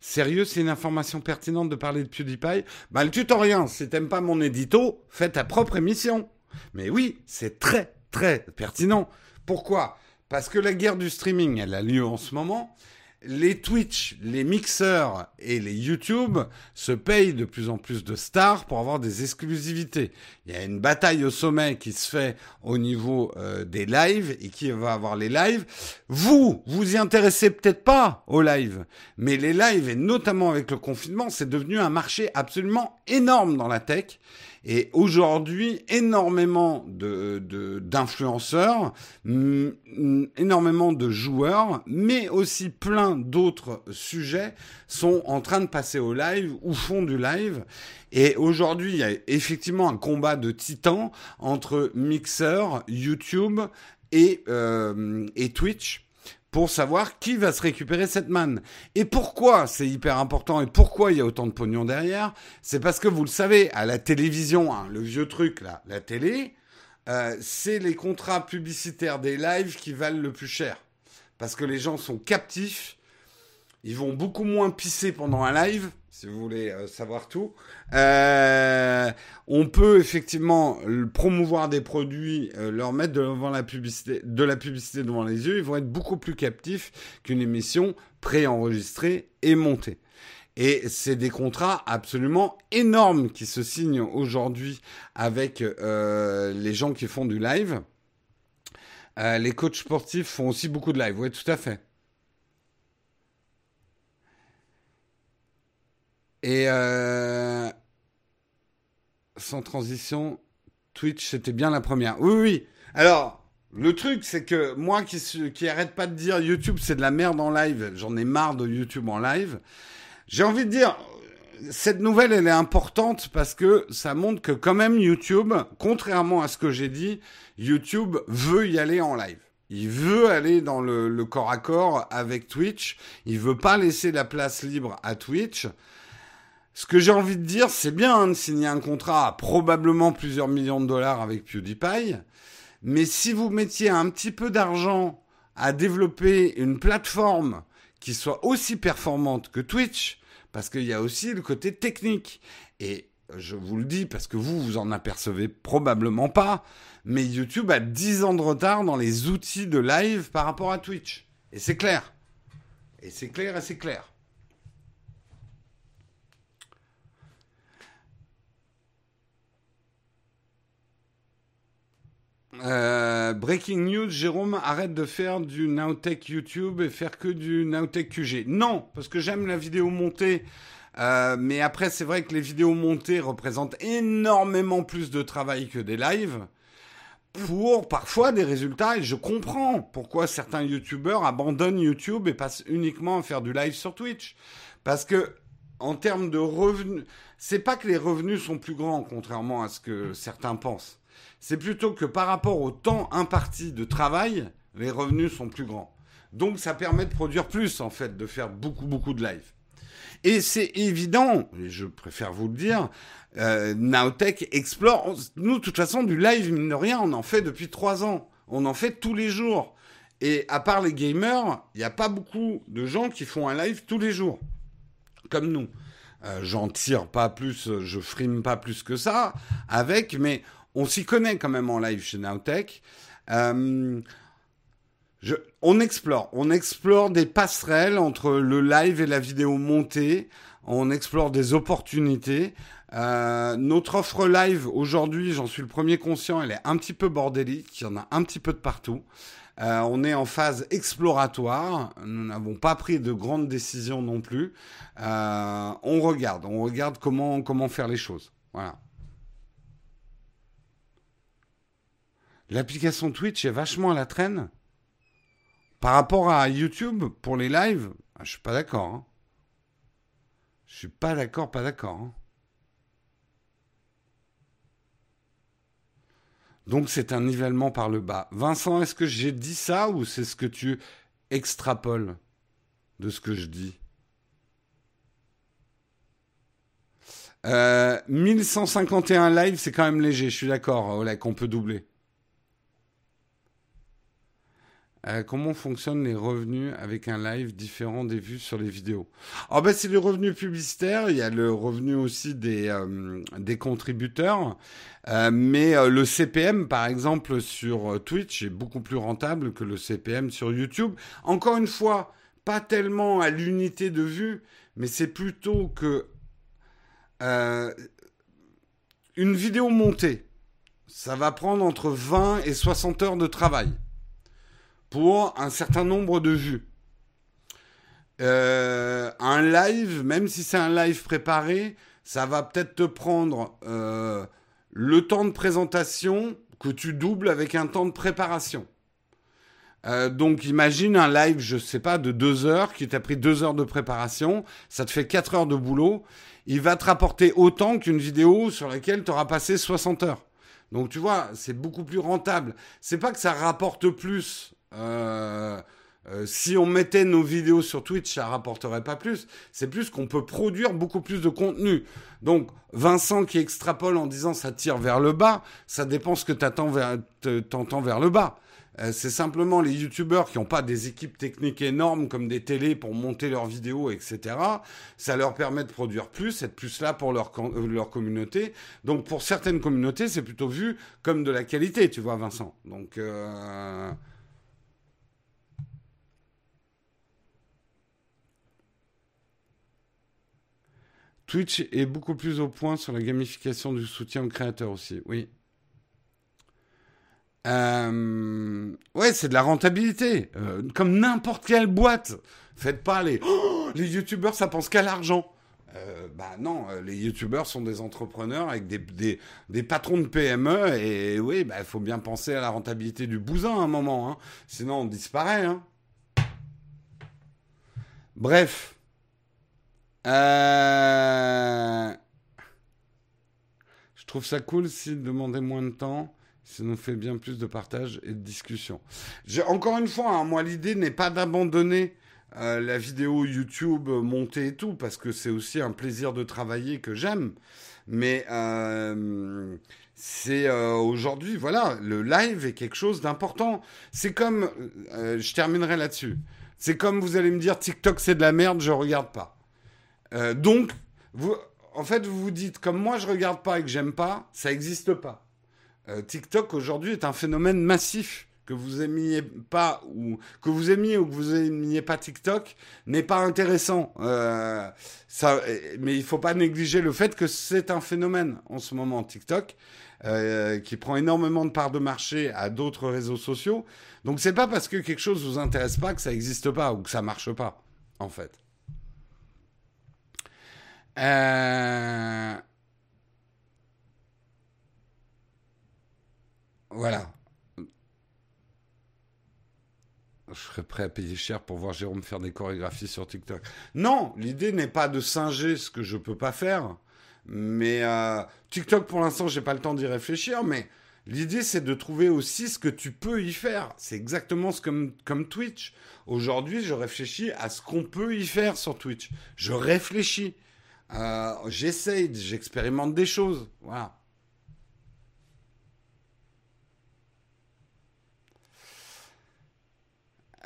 Sérieux, c'est une information pertinente de parler de PewDiePie? Bah, le tutoriel, si t'aimes pas mon édito, fais ta propre émission. Mais oui, c'est très, très pertinent. Pourquoi? Parce que la guerre du streaming, elle a lieu en ce moment les Twitch, les mixeurs et les YouTube se payent de plus en plus de stars pour avoir des exclusivités. Il y a une bataille au sommet qui se fait au niveau euh, des lives et qui va avoir les lives. Vous, vous y intéressez peut-être pas aux lives, mais les lives et notamment avec le confinement, c'est devenu un marché absolument énorme dans la tech. Et aujourd'hui, énormément de, d'influenceurs, énormément de joueurs, mais aussi plein d'autres sujets sont en train de passer au live ou font du live. Et aujourd'hui, il y a effectivement un combat de titans entre Mixer, YouTube et, euh, et Twitch pour savoir qui va se récupérer cette manne. Et pourquoi c'est hyper important et pourquoi il y a autant de pognon derrière C'est parce que vous le savez, à la télévision, hein, le vieux truc là, la télé, euh, c'est les contrats publicitaires des lives qui valent le plus cher. Parce que les gens sont captifs, ils vont beaucoup moins pisser pendant un live si vous voulez euh, savoir tout. Euh, on peut effectivement promouvoir des produits, euh, leur mettre devant la publicité, de la publicité devant les yeux. Ils vont être beaucoup plus captifs qu'une émission préenregistrée et montée. Et c'est des contrats absolument énormes qui se signent aujourd'hui avec euh, les gens qui font du live. Euh, les coachs sportifs font aussi beaucoup de live, oui, tout à fait. Et euh, sans transition, Twitch, c'était bien la première. Oui, oui. Alors, le truc, c'est que moi qui, qui arrête pas de dire YouTube, c'est de la merde en live, j'en ai marre de YouTube en live. J'ai envie de dire, cette nouvelle, elle est importante parce que ça montre que quand même YouTube, contrairement à ce que j'ai dit, YouTube veut y aller en live. Il veut aller dans le, le, corps à corps avec Twitch. Il veut pas laisser la place libre à Twitch. Ce que j'ai envie de dire, c'est bien hein, de signer un contrat à probablement plusieurs millions de dollars avec PewDiePie, mais si vous mettiez un petit peu d'argent à développer une plateforme qui soit aussi performante que Twitch, parce qu'il y a aussi le côté technique. Et je vous le dis parce que vous, vous en apercevez probablement pas, mais YouTube a 10 ans de retard dans les outils de live par rapport à Twitch. Et c'est clair. Et c'est clair et c'est clair. Euh, breaking news, Jérôme, arrête de faire du Nowtech YouTube et faire que du Nowtech QG. Non, parce que j'aime la vidéo montée. Euh, mais après, c'est vrai que les vidéos montées représentent énormément plus de travail que des lives pour parfois des résultats. Et je comprends pourquoi certains YouTubeurs abandonnent YouTube et passent uniquement à faire du live sur Twitch. Parce que, en termes de revenus, c'est pas que les revenus sont plus grands, contrairement à ce que certains pensent c'est plutôt que par rapport au temps imparti de travail, les revenus sont plus grands. Donc ça permet de produire plus, en fait, de faire beaucoup, beaucoup de live. Et c'est évident, et je préfère vous le dire, euh, Nowtech explore. Nous, de toute façon, du live, mine de rien, on en fait depuis trois ans. On en fait tous les jours. Et à part les gamers, il n'y a pas beaucoup de gens qui font un live tous les jours. Comme nous. Euh, J'en tire pas plus, je frime pas plus que ça avec, mais on s'y connaît quand même en live chez Nowtech. Euh, on explore, on explore des passerelles entre le live et la vidéo montée. On explore des opportunités. Euh, notre offre live aujourd'hui, j'en suis le premier conscient, elle est un petit peu bordélique. Il y en a un petit peu de partout. Euh, on est en phase exploratoire. Nous n'avons pas pris de grandes décisions non plus. on regarde, on regarde comment comment faire les choses. Voilà. L'application Twitch est vachement à la traîne par rapport à YouTube pour les lives. Ah, je suis pas d'accord. Hein. Je suis pas d'accord, pas d'accord. Hein. Donc c'est un nivellement par le bas. Vincent, est-ce que j'ai dit ça ou c'est ce que tu extrapoles de ce que je dis? Euh, 1151 live, c'est quand même léger, je suis d'accord, Oleg, qu'on peut doubler. Euh, comment fonctionnent les revenus avec un live différent des vues sur les vidéos? Oh ben, C'est le revenu publicitaire, il y a le revenu aussi des, euh, des contributeurs, euh, mais le CPM, par exemple, sur Twitch est beaucoup plus rentable que le CPM sur YouTube. Encore une fois, pas tellement à l'unité de vue, mais c'est plutôt que une vidéo montée, ça va prendre entre 20 et 60 heures de travail pour un certain nombre de vues. Euh, un live, même si c'est un live préparé, ça va peut-être te prendre euh, le temps de présentation que tu doubles avec un temps de préparation. Euh, donc imagine un live, je sais pas, de deux heures qui t'a pris deux heures de préparation, ça te fait quatre heures de boulot, il va te rapporter autant qu'une vidéo sur laquelle tu auras passé 60 heures. Donc tu vois, c'est beaucoup plus rentable. C'est pas que ça rapporte plus euh, euh, si on mettait nos vidéos sur Twitch, ça rapporterait pas plus. C'est plus qu'on peut produire beaucoup plus de contenu. Donc, Vincent qui extrapole en disant ça tire vers le bas, ça dépend ce que t'entends vers, vers le bas. Euh, c'est simplement les youtubeurs qui n'ont pas des équipes techniques énormes comme des télés pour monter leurs vidéos, etc. Ça leur permet de produire plus, être plus là pour leur, communauté. Donc pour certaines communautés, c'est plutôt vu comme de la qualité, tu vois, Vincent. Donc Twitch est beaucoup plus au point sur la gamification du soutien aux créateurs aussi, oui. Euh, ouais, c'est de la rentabilité, euh, comme n'importe quelle boîte. Faites pas les oh, les youtubeurs, ça pense qu'à l'argent. Euh, bah non, les youtubeurs sont des entrepreneurs avec des, patrons de PME et oui, bah il faut bien penser à la rentabilité du bousin à un moment, hein. sinon on disparaît. Hein. Bref. Euh... Je trouve ça cool s'il demandait moins de temps. Ça nous fait bien plus de partage et de discussion. Encore une fois, hein, moi l'idée n'est pas d'abandonner euh, la vidéo YouTube montée et tout, parce que c'est aussi un plaisir de travailler que j'aime. Mais euh, c'est aujourd'hui, voilà, le live est quelque chose d'important. C'est comme, je terminerai là-dessus. C'est comme vous allez me dire TikTok c'est de la merde, je regarde pas. Donc, vous, en fait, vous vous dites comme moi je regarde pas et que j'aime pas, ça n'existe pas. Euh, TikTok aujourd'hui est un phénomène massif. Que vous aimiez pas ou que vous aimiez ou que vous aimiez pas TikTok n'est pas intéressant. Euh, mais il faut pas négliger le fait que c'est un phénomène en ce moment TikTok euh, qui prend énormément de parts de marché à d'autres réseaux sociaux. Donc c'est pas parce que quelque chose vous intéresse pas que ça n'existe pas ou que ça marche pas en fait. Euh, Voilà. Je serais prêt à payer cher pour voir Jérôme faire des chorégraphies sur TikTok. Non, l'idée n'est pas de singer ce que je peux pas faire. Mais euh, TikTok, pour l'instant, j'ai pas le temps d'y réfléchir. Mais l'idée, c'est de trouver aussi ce que tu peux y faire. C'est exactement ce comme Twitch. Aujourd'hui, je réfléchis à ce qu'on peut y faire sur Twitch. Je réfléchis. Euh, j'essaye, j'expérimente des choses. Voilà.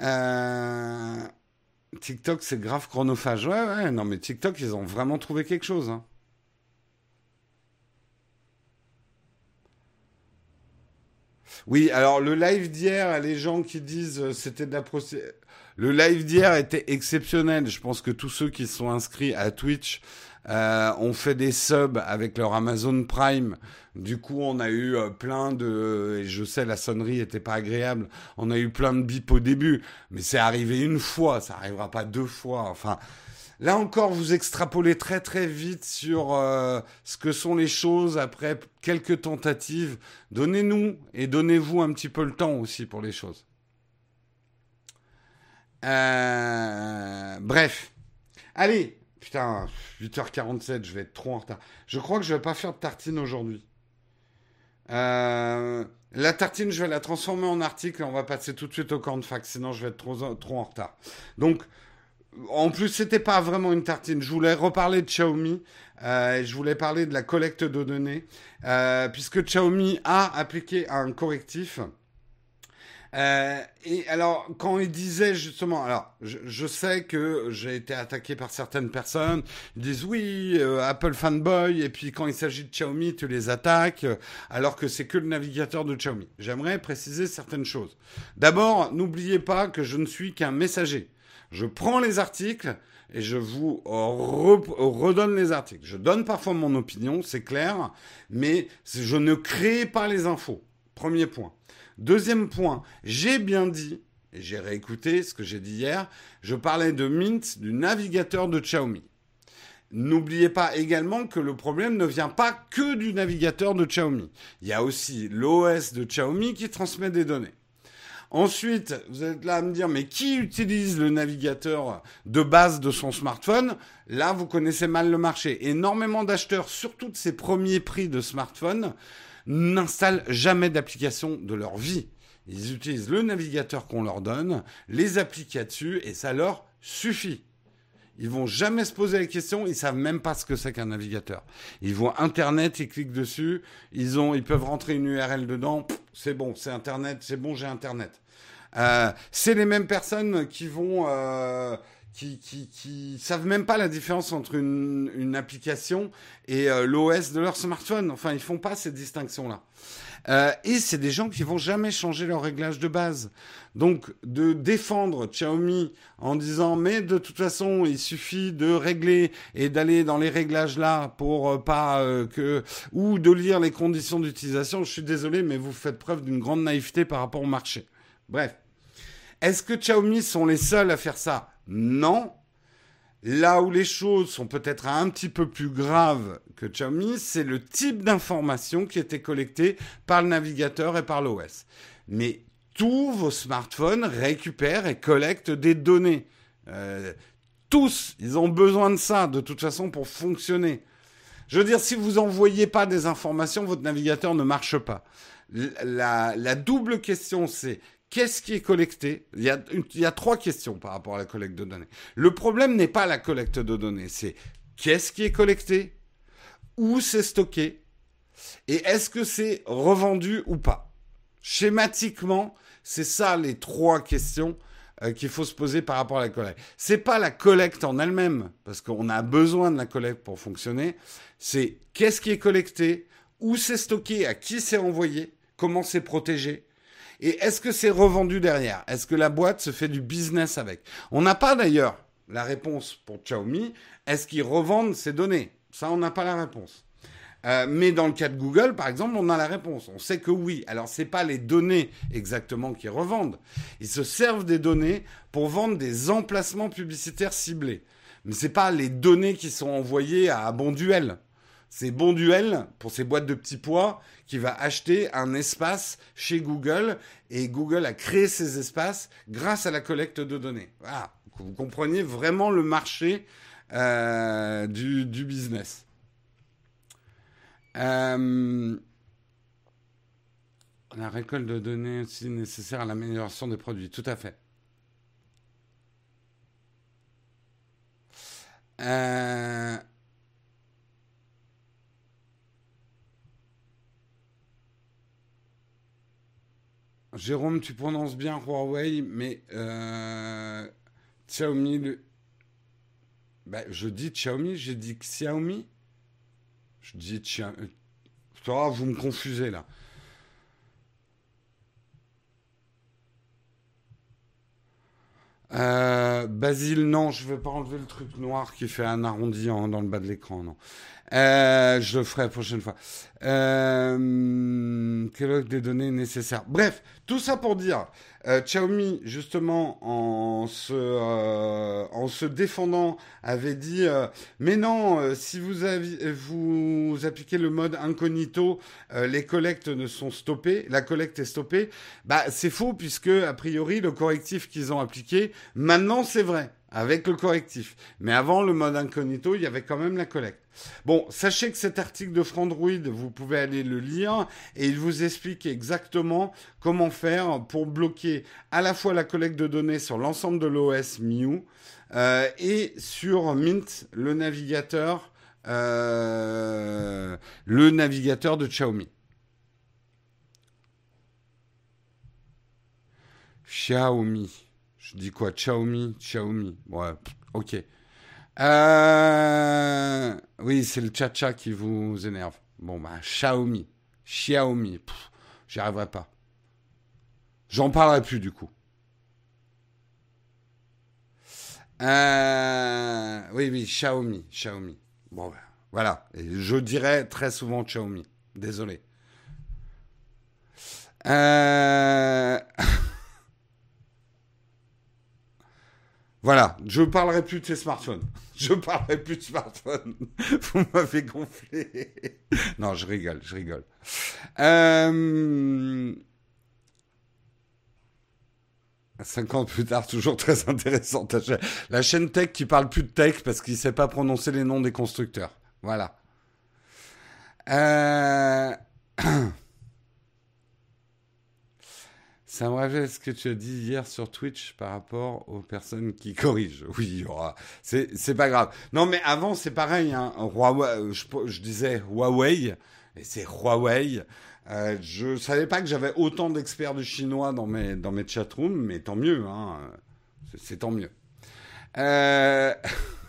Euh, TikTok, c'est grave chronophage. Ouais, ouais, non, mais TikTok, ils ont vraiment trouvé quelque chose. Hein. Oui, alors le live d'hier, les gens qui disent euh, c'était de la procédure. Le live d'hier était exceptionnel. Je pense que tous ceux qui sont inscrits à Twitch euh, ont fait des subs avec leur Amazon Prime. Du coup, on a eu euh, plein de, je sais, la sonnerie était pas agréable. On a eu plein de bips au début, mais c'est arrivé une fois, ça arrivera pas deux fois. Enfin, là encore, vous extrapolez très très vite sur euh, ce que sont les choses après quelques tentatives. Donnez-nous et donnez-vous un petit peu le temps aussi pour les choses. Bref. Allez, Putain, 8h47, je vais être trop en retard. Je crois que je vais pas faire de tartine aujourd'hui. Euh, la tartine, je vais la transformer en article et on va passer tout de suite au cornfax, sinon je vais être trop, trop en retard. Donc, en plus, c'était pas vraiment une tartine. Je voulais reparler de Xiaomi. Euh, je voulais parler de la collecte de données, euh, puisque Xiaomi a appliqué un correctif euh, et alors, quand il disait justement, alors, je, sais que j'ai été attaqué par certaines personnes, ils disent oui, euh, Apple fanboy, et puis quand il s'agit de Xiaomi, tu les attaques, alors que c'est que le navigateur de Xiaomi. J'aimerais préciser certaines choses. D'abord, n'oubliez pas que je ne suis qu'un messager. Je prends les articles et je vous redonne les articles. Je donne parfois mon opinion, c'est clair, mais je ne crée pas les infos. Premier point. Deuxième point, j'ai bien dit, et j'ai réécouté ce que j'ai dit hier, je parlais de Mint, du navigateur de Xiaomi. N'oubliez pas également que le problème ne vient pas que du navigateur de Xiaomi. Il y a aussi l'OS de Xiaomi qui transmet des données. Ensuite, vous êtes là à me dire, mais qui utilise le navigateur de base de son smartphone? Là, vous connaissez mal le marché. Énormément d'acheteurs, surtout de ces premiers prix de smartphone, n'installent jamais d'application de leur vie. Ils utilisent le navigateur qu'on leur donne, les appliquent dessus et ça leur suffit. Ils vont jamais se poser la question, ils savent même pas ce que c'est qu'un navigateur. Ils vont internet, ils cliquent dessus, ils peuvent rentrer une URL dedans, c'est bon, c'est internet, c'est bon, j'ai internet. Euh, c'est les mêmes personnes qui vont, euh, qui, qui, qui savent même pas la différence entre une, une application et euh, l'OS de leur smartphone. Enfin, ils font pas cette distinction-là. Euh, et c'est des gens qui vont jamais changer leur réglage de base. Donc, de défendre Xiaomi en disant, mais de toute façon, il suffit de régler et d'aller dans les réglages là pour euh, pas euh, que, ou de lire les conditions d'utilisation. Je suis désolé, mais vous faites preuve d'une grande naïveté par rapport au marché. Bref. Est-ce que Xiaomi sont les seuls à faire ça? Non. Là où les choses sont peut-être un petit peu plus graves que Xiaomi, c'est le type d'information qui était collectée par le navigateur et par l'OS. Mais tous vos smartphones récupèrent et collectent des données. Euh, tous, ils ont besoin de ça de toute façon pour fonctionner. Je veux dire, si vous envoyez pas des informations, votre navigateur ne marche pas. La, la double question, c'est Qu'est-ce qui est collecté? Il y, a, trois questions par rapport à la collecte de données. Le problème n'est pas la collecte de données, c'est qu'est-ce qui est collecté, où c'est stocké, et est-ce que c'est revendu ou pas? Schématiquement, c'est ça les trois questions euh, qu'il faut se poser par rapport à la collecte. C'est pas la collecte en elle-même, parce qu'on a besoin de la collecte pour fonctionner. C'est qu'est-ce qui est collecté, où c'est stocké, à qui c'est envoyé, comment c'est protégé, et est-ce que c'est revendu derrière? Est-ce que la boîte se fait du business avec? On n'a pas d'ailleurs la réponse pour Xiaomi. Est-ce qu'ils revendent ces données? Ça, on n'a pas la réponse. Euh, mais dans le cas de Google, par exemple, on a la réponse. On sait que oui. Alors, ce n'est pas les données exactement qu'ils revendent. Ils se servent des données pour vendre des emplacements publicitaires ciblés. Mais ce n'est pas les données qui sont envoyées à Bonduel. C'est Bonduel, pour ces boîtes de petits pois, qui va acheter un espace chez Google et Google a créé ces espaces grâce à la collecte de données. Voilà, vous compreniez vraiment le marché euh, du, du, business. Euh, la récolte de données aussi nécessaire à l'amélioration des produits, tout à fait. Euh, Jérôme, tu prononces bien Huawei, mais euh, Xiaomi. Le... Ben, je dis Xiaomi, j'ai dit Xiaomi. Je dis Xiaomi. Oh, vous me confusez là. Euh, Basile, non, je ne vais pas enlever le truc noir qui fait un arrondi dans le bas de l'écran, non. Euh, je le ferai la prochaine fois. Euh, des données nécessaires Bref, tout ça pour dire, euh, Xiaomi, justement, en se, euh, en se défendant, avait dit euh, Mais non, euh, si vous, avez, vous appliquez le mode incognito, les collectes ne sont stoppées, la collecte est stoppée. Bah, c'est faux, puisque, a priori, le correctif qu'ils ont appliqué, maintenant c'est vrai avec le correctif. Mais avant le mode incognito, il y avait quand même la collecte. Bon, sachez que cet article de Frandroid, vous pouvez aller le lire et il vous explique exactement comment faire pour bloquer à la fois la collecte de données sur l'ensemble de l'OS MIU euh, et sur Mint, le navigateur, euh, le navigateur de Xiaomi. Xiaomi. Je dis quoi? Xiaomi Xiaomi. Ouais, ok. Euh... Oui, c'est le cha-cha qui vous énerve. Bon, bah, Xiaomi. Xiaomi. J'y arriverai pas. J'en parlerai plus du coup. Euh... Oui, oui, Xiaomi. Xiaomi. Bon, bah, voilà. Je dirais très souvent Xiaomi. Désolé. Euh... Voilà, je parlerai plus de ces smartphones. Je parlerai plus de smartphones. Vous m'avez gonflé. non, je rigole, je rigole. Euh... 50 plus tard, toujours très intéressante. La chaîne tech qui parle plus de tech parce qu'il ne sait pas prononcer les noms des constructeurs. Voilà. Euh... Ça me ce que tu as dit hier sur Twitch par rapport aux personnes qui corrigent. Oui, c'est pas grave. Non, mais avant, c'est pareil. Hein. Huawei, je, je, disais Huawei, et c'est Huawei. Euh, je savais pas que j'avais autant d'experts de chinois dans mes, dans mes chatrooms, mais tant mieux. Hein. C'est tant mieux. Euh...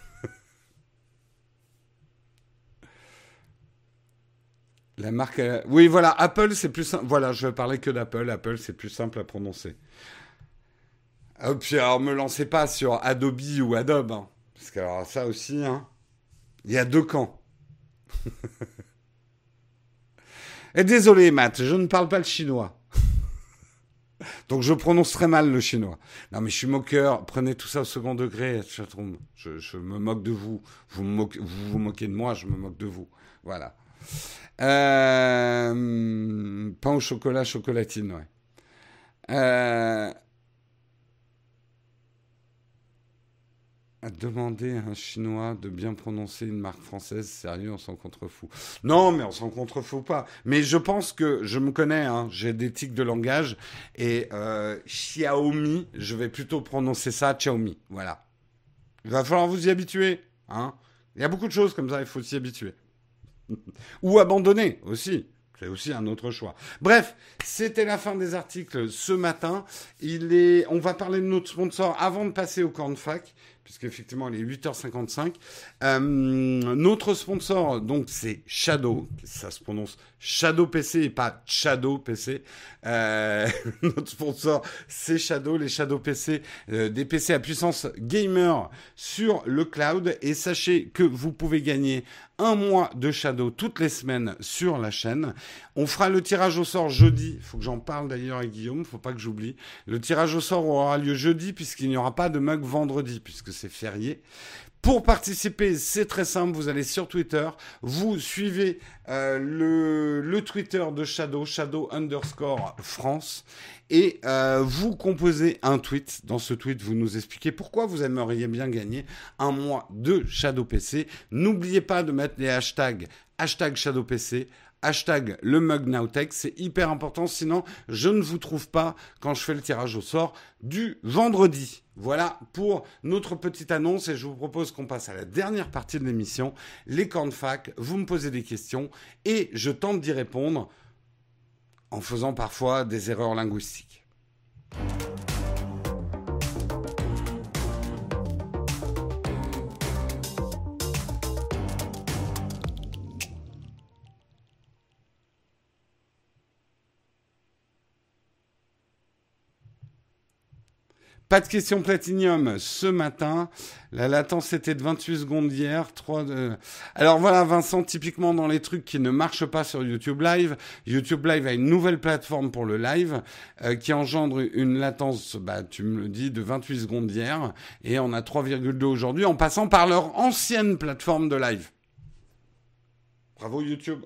La marque. Oui, voilà, Apple, c'est plus simple. Voilà, je parler que d'Apple. Apple, c'est plus simple à prononcer. Oh, puis alors, me lancez pas sur Adobe ou Adobe. Hein. Parce que alors, ça aussi, hein, il y a deux camps. Et désolé, Matt, je ne parle pas le chinois. Donc je prononce très mal le chinois. Non mais je suis moqueur, prenez tout ça au second degré, Je, je me moque de vous. Vous, vous vous moquez de moi, je me moque de vous. Voilà. Euh, pain au chocolat, chocolatine, ouais. Euh, demander à un Chinois de bien prononcer une marque française, sérieux, on s'en contrefou. Non, mais on s'en contrefout pas. Mais je pense que je me connais, hein, j'ai des tics de langage et euh, Xiaomi, je vais plutôt prononcer ça Xiaomi. Voilà. Il va falloir vous y habituer. Hein. Il y a beaucoup de choses comme ça, il faut s'y habituer. Ou abandonner aussi. C'est aussi un autre choix. Bref, c'était la fin des articles ce matin. Il est, on va parler de notre sponsor avant de passer au cornfac puisqu'effectivement il est 8h55. Euh, notre sponsor, donc c'est Shadow, ça se prononce Shadow PC et pas Shadow PC. Euh, notre sponsor, c'est Shadow, les Shadow PC, euh, des PC à puissance gamer sur le cloud. Et sachez que vous pouvez gagner un mois de Shadow toutes les semaines sur la chaîne. On fera le tirage au sort jeudi. Faut que j'en parle d'ailleurs à Guillaume, faut pas que j'oublie. Le tirage au sort aura lieu jeudi puisqu'il n'y aura pas de mug vendredi puisque c'est férié. Pour participer, c'est très simple. Vous allez sur Twitter, vous suivez euh, le, Twitter de Shadow, Shadow underscore France, et euh, vous composez un tweet. Dans ce tweet, vous nous expliquez pourquoi vous aimeriez bien gagner un mois de Shadow PC. N'oubliez pas de mettre les hashtags hashtag Shadow PC, hashtag le mug c'est hyper important, sinon je ne vous trouve pas quand je fais le tirage au sort du vendredi. Voilà pour notre petite annonce et je vous propose qu'on passe à la dernière partie de l'émission, les cornes fac. Vous me posez des questions et je tente d'y répondre en faisant parfois des erreurs linguistiques. Pas de question platinium ce matin. La latence était de 28 secondes hier. 3 Alors voilà, Vincent, typiquement dans les trucs qui ne marchent pas sur YouTube Live, YouTube Live a une nouvelle plateforme pour le live euh, qui engendre une latence, bah, tu me le dis, de 28 secondes hier. Et on a 3,2 aujourd'hui en passant par leur ancienne plateforme de live. Bravo YouTube.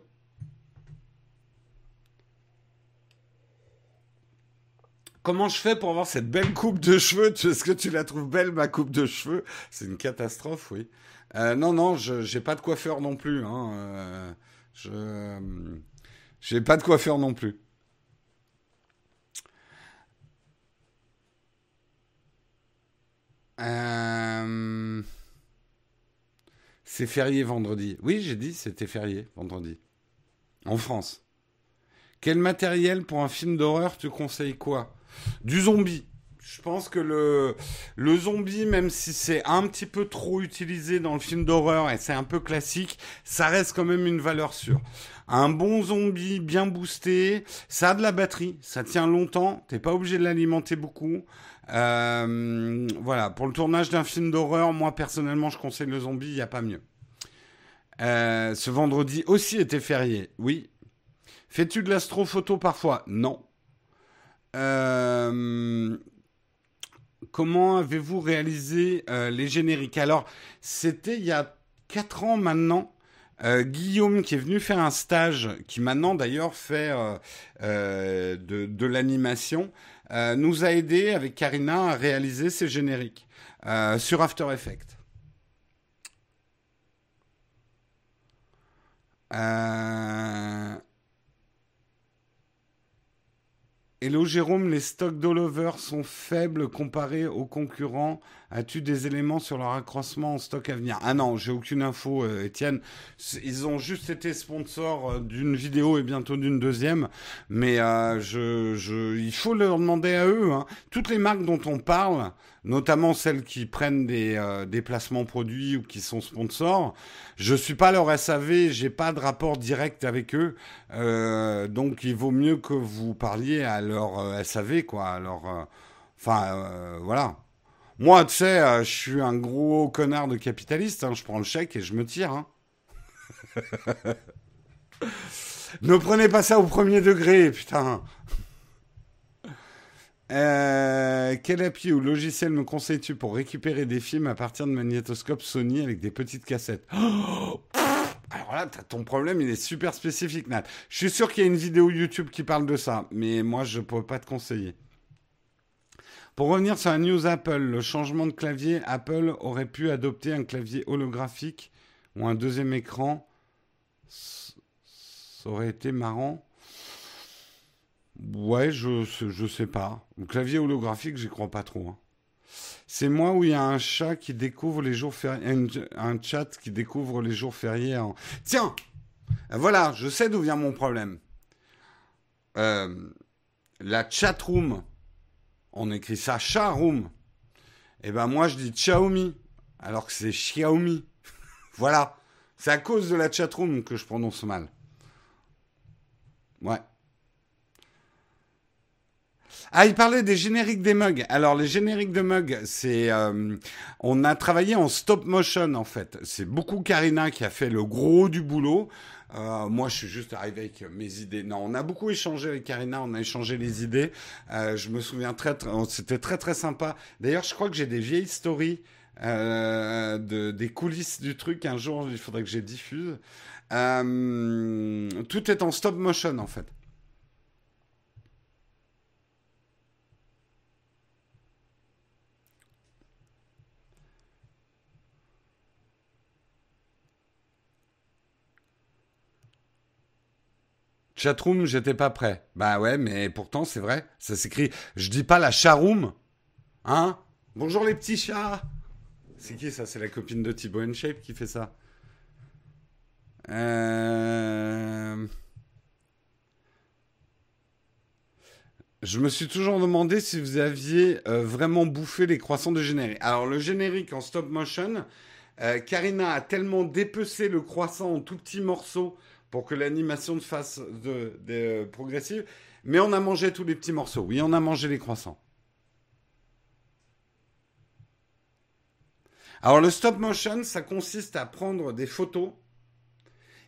Comment je fais pour avoir cette belle coupe de cheveux? Est-ce que tu la trouves belle, ma coupe de cheveux? C'est une catastrophe, oui. Euh, non, non, je n'ai pas de coiffeur non plus. Hein. Euh, je n'ai pas de coiffeur non plus. Euh, c'est férié vendredi. Oui, j'ai dit c'était férié vendredi. En France. Quel matériel pour un film d'horreur tu conseilles quoi? Du zombie. Je pense que le, le zombie, même si c'est un petit peu trop utilisé dans le film d'horreur et c'est un peu classique, ça reste quand même une valeur sûre. Un bon zombie bien boosté, ça a de la batterie, ça tient longtemps, t'es pas obligé de l'alimenter beaucoup. Euh, voilà, pour le tournage d'un film d'horreur, moi personnellement, je conseille le zombie, il n'y a pas mieux. Euh, ce vendredi aussi était férié, oui. Fais-tu de l'astrophoto parfois? Non. Euh, comment avez-vous réalisé euh, les génériques? Alors, c'était il y a 4 ans maintenant. Euh, Guillaume qui est venu faire un stage, qui maintenant d'ailleurs fait de, l'animation, nous a aidé avec Karina à réaliser ces génériques sur After Effects. Hello Jérôme, les stocks d'All sont faibles comparés aux concurrents. As-tu des éléments sur leur accroissement en stock à venir Ah non, j'ai aucune info, euh, Étienne. Ils ont juste été sponsors euh, d'une vidéo et bientôt d'une deuxième, mais euh, je, je, il faut leur demander à eux. Hein. Toutes les marques dont on parle, notamment celles qui prennent des, placements produits ou qui sont sponsors. Je suis pas leur SAV, j'ai pas de rapport direct avec eux, donc il vaut mieux que vous parliez à leur SAV, quoi. Alors, enfin, voilà. Moi, tu sais, je suis un gros connard de capitaliste. Hein. je prends le chèque et je me tire. Hein. ne prenez pas ça au premier degré, putain. Euh, quel appli ou logiciel me conseilles-tu pour récupérer des films à partir de magnétoscope Sony avec des petites cassettes? Alors là, ton problème, il est super spécifique, Nat. Je suis sûr qu'il y a une vidéo YouTube qui parle de ça, mais moi, je ne pourrais pas te conseiller. Pour revenir sur la news Apple, le changement de clavier, Apple aurait pu adopter un clavier holographique ou un deuxième écran. Ça aurait été marrant. Ouais, je, je sais pas. Clavier holographique, j'y crois pas trop. Hein. C'est moi où il y a un chat qui découvre les jours fériés, un, chat qui découvre les jours fériés. Tiens, voilà, je sais d'où vient mon problème. Euh, la chat room, on écrit ça chat room. Et eh ben moi je dis Xiaomi, alors que c'est Xiaomi. voilà, c'est à cause de la chat room que je prononce mal. Ouais. Ah, il parlait des génériques des mugs. Alors, les génériques de mugs, c'est, euh, on a travaillé en stop motion en fait. C'est beaucoup Karina qui a fait le gros du boulot. Euh, moi, je suis juste arrivé avec mes idées. Non, on a beaucoup échangé avec Karina, on a échangé les idées. Euh, je me souviens très, très c'était très très sympa. D'ailleurs, je crois que j'ai des vieilles stories euh, de, des coulisses du truc. Un jour, il faudrait que j'ai diffuse. Euh, tout est en stop motion en fait. Chatroom, j'étais pas prêt. Bah ouais, mais pourtant, c'est vrai. Ça s'écrit. Je dis pas la charoom. Hein? Bonjour les petits chats. C'est qui ça? C'est la copine de Thibaut Shape qui fait ça? Euh... Je me suis toujours demandé si vous aviez euh, vraiment bouffé les croissants de générique. Alors le générique en stop motion, euh, Karina a tellement dépecé le croissant en tout petits morceaux pour que l'animation se fasse de, progressive. Mais on a mangé tous les petits morceaux. Oui, on a mangé les croissants. Alors le stop motion, ça consiste à prendre des photos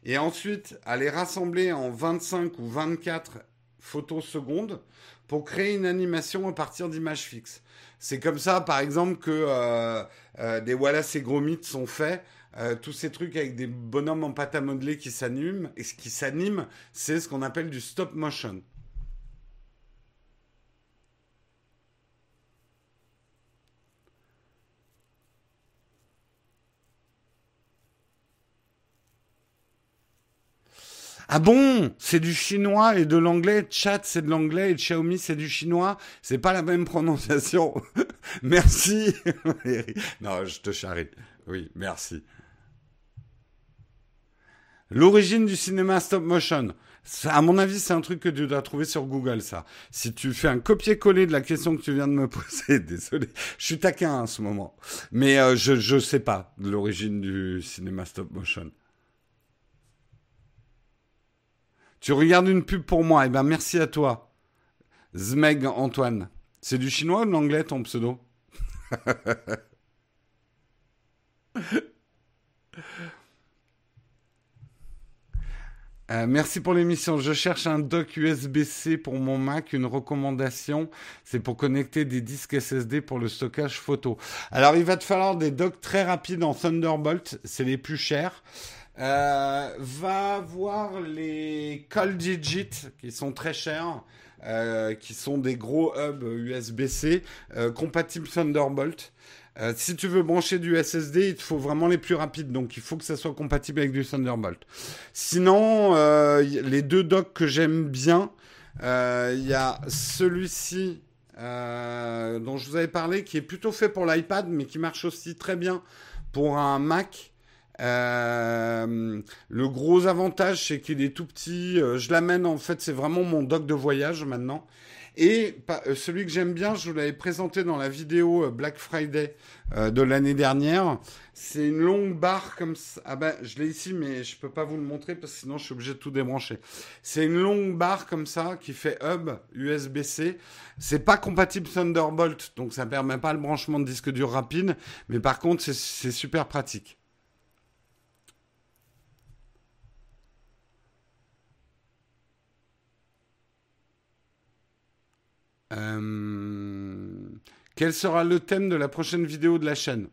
et ensuite à les rassembler en 25 ou 24 photos secondes pour créer une animation à partir d'images fixes. C'est comme ça, par exemple, que euh, euh, des Wallace et Gromit sont faits. Euh, tous ces trucs avec des bonhommes en pâte à modeler qui s'animent, et ce qui s'anime, c'est ce qu'on appelle du stop motion. Ah bon? C'est du chinois et de l'anglais. Chat, c'est de l'anglais et Xiaomi, c'est du chinois. C'est pas la même prononciation. merci. non, je te charrie. Oui, merci. L'origine du cinéma stop motion. à mon avis, c'est un truc que tu dois trouver sur Google, ça. Si tu fais un copier-coller de la question que tu viens de me poser, désolé, je suis taquin en ce moment. Mais euh, je ne sais pas l'origine du cinéma stop motion. Tu regardes une pub pour moi, eh ben merci à toi. Zmeg Antoine. C'est du chinois ou de l'anglais ton pseudo? Euh, merci pour l'émission. Je cherche un dock USB-C pour mon Mac. Une recommandation, c'est pour connecter des disques SSD pour le stockage photo. Alors, il va te falloir des docks très rapides en Thunderbolt. C'est les plus chers. Euh, va voir les Call qui sont très chers, euh, qui sont des gros hubs USB-C compatibles Thunderbolt. Euh, si tu veux brancher du SSD, il te faut vraiment les plus rapides. Donc, il faut que ça soit compatible avec du Thunderbolt. Sinon, euh, les deux docks que j'aime bien, Euh, Il y a celui-ci dont je vous avais parlé, qui est plutôt fait pour l'iPad, mais qui marche aussi très bien pour un Mac. Le gros avantage, c'est qu'il est tout petit. Je l'amène, en fait, c'est vraiment mon dock de voyage maintenant. Et euh, celui que j'aime bien, je vous l'avais présenté dans la vidéo euh, Black Friday euh, de l'année dernière. C'est une longue barre comme ça. Ah ben, je l'ai ici, mais je peux pas vous le montrer parce que sinon je suis obligé de tout débrancher. C'est une longue barre comme ça qui fait hub USB-C. C'est pas compatible Thunderbolt, donc ça permet pas le branchement de disque dur rapide. Mais par contre, c'est super pratique. Euh, quel sera le thème de la prochaine vidéo de la chaîne?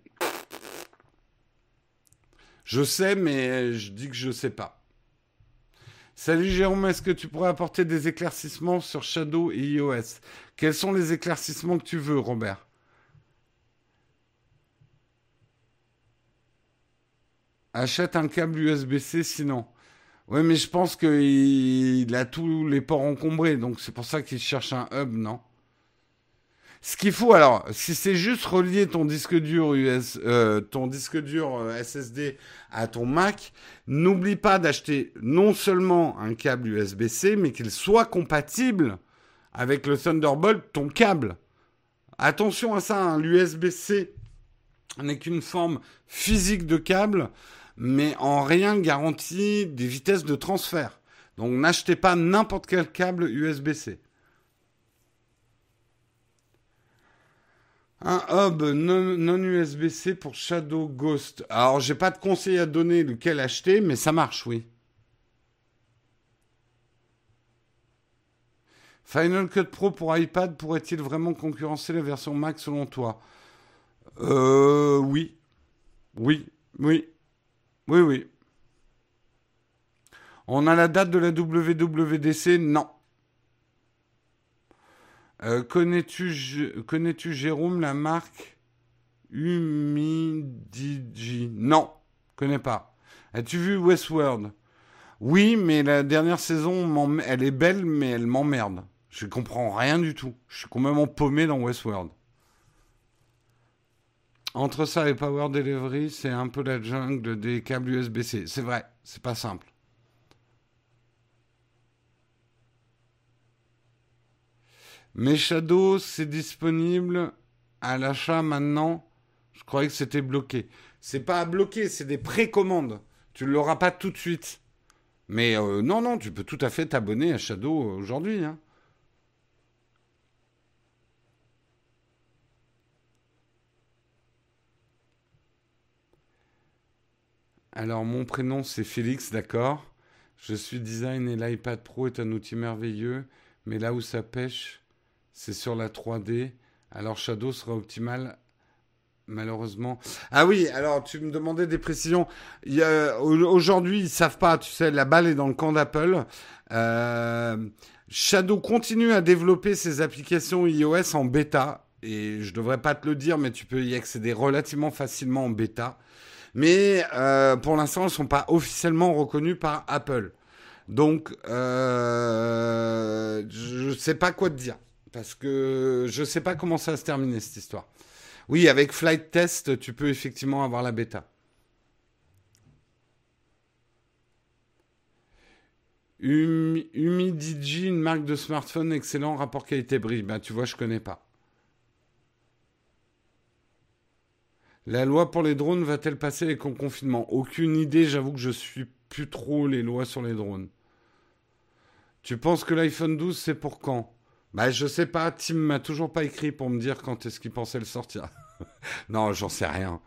Je sais, mais je dis que je sais pas. Salut Jérôme, est-ce que tu pourrais apporter des éclaircissements sur Shadow et iOS? Quels sont les éclaircissements que tu veux, Robert? Achète un câble USB-C sinon. Oui, mais je pense qu'il a tous les ports encombrés, donc c'est pour ça qu'il cherche un hub, non? Ce qu'il faut, alors, si c'est juste relier ton disque dur US, euh, ton disque dur euh, SSD à ton Mac, n'oublie pas d'acheter non seulement un câble USB-C, mais qu'il soit compatible avec le Thunderbolt, ton câble. Attention à ça, hein, l'USB-C n'est qu'une forme physique de câble mais en rien garantit des vitesses de transfert. Donc n'achetez pas n'importe quel câble USB-C. Un hub non, USB-C pour Shadow Ghost. Alors j'ai pas de conseil à donner lequel acheter, mais ça marche, oui. Final Cut Pro pour iPad pourrait-il vraiment concurrencer la version Mac selon toi? Euh oui. Oui, oui. Oui, oui. On a la date de la WWDC Non. Euh, Connais-tu connais Jérôme la marque Humidigi? Non, connais pas. As-tu vu Westworld? Oui, mais la dernière saison, elle est belle, mais elle m'emmerde. Je comprends rien du tout. Je suis complètement paumé dans Westworld. Entre ça et Power Delivery, c'est un peu la jungle des câbles USB-C. C'est vrai, c'est pas simple. Mais Shadow, c'est disponible à l'achat maintenant. Je croyais que c'était bloqué. C'est pas à bloquer, c'est des précommandes. Tu ne l'auras pas tout de suite. Mais euh, non, non, tu peux tout à fait t'abonner à Shadow aujourd'hui. Hein. Alors, mon prénom, c'est Félix, d'accord. Je suis design et l'iPad Pro est un outil merveilleux, mais là où ça pêche, c'est sur la 3D. Alors, Shadow sera optimal malheureusement. Ah oui, alors tu me demandais des précisions. Aujourd'hui, ils savent pas, tu sais, la balle est dans le camp d'Apple. Euh, Shadow continue à développer ses applications iOS en bêta. Et je devrais pas te le dire, mais tu peux y accéder relativement facilement en bêta mais euh, pour l'instant, ne sont pas officiellement reconnues par Apple. Donc, euh, je ne sais pas quoi te dire, parce que je ne sais pas comment ça va se terminer cette histoire. Oui, avec Flight Test, tu peux effectivement avoir la bêta. Humidigi, une marque de smartphone excellent, rapport qualité-prix. Ben, tu vois, je connais pas. La loi pour les drones va-t-elle passer avec le confinement? Aucune idée, j'avoue que je suis plus trop les lois sur les drones. Tu penses que l'iPhone 12 c'est pour quand? Bah je sais pas, Tim m'a toujours pas écrit pour me dire quand est-ce qu'il pensait le sortir. non, j'en sais rien.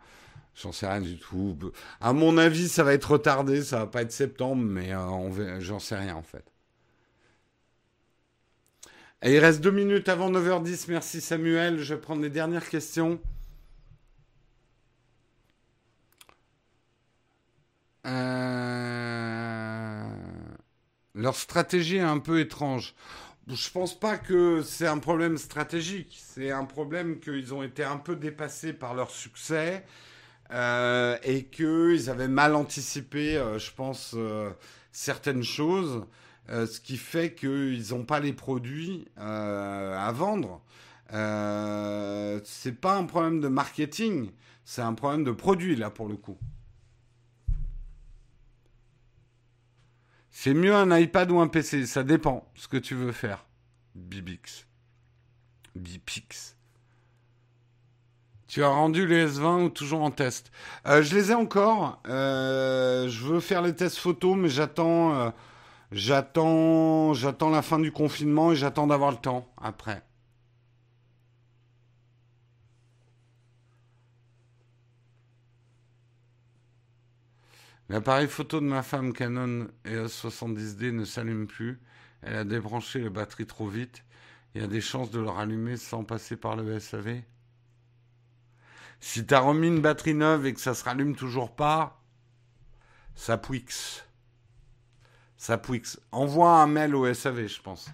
J'en sais rien du tout. À mon avis, ça va être retardé, ça va pas être septembre, mais euh, j'en sais rien en fait. Il reste deux minutes avant 9h10. Merci Samuel. Je vais prendre les dernières questions. Euh, leur stratégie est un peu étrange. Je pense pas que c'est un problème stratégique. C'est un problème qu'ils ont été un peu dépassés par leur succès euh, et qu'ils avaient mal anticipé, euh, je pense, certaines choses. ce qui fait qu'ils n'ont pas les produits à vendre. c'est pas un problème de marketing, c'est un problème de produit là pour le coup. C'est mieux un iPad ou un PC, ça dépend ce que tu veux faire. Bibix. Bipix. Tu as rendu les S20 ou toujours en test? Euh, Je les ai encore. Euh, je veux faire les tests photos, mais j'attends, euh, j'attends, j'attends la fin du confinement et j'attends d'avoir le temps après. L'appareil photo de ma femme Canon EOS 70D ne s'allume plus. Elle a débranché les batteries trop vite. Il y a des chances de le rallumer sans passer par le SAV. Si tu as remis une batterie neuve et que ça se rallume toujours pas, ça pouix. Ça pouix. Envoie un mail au SAV, je pense.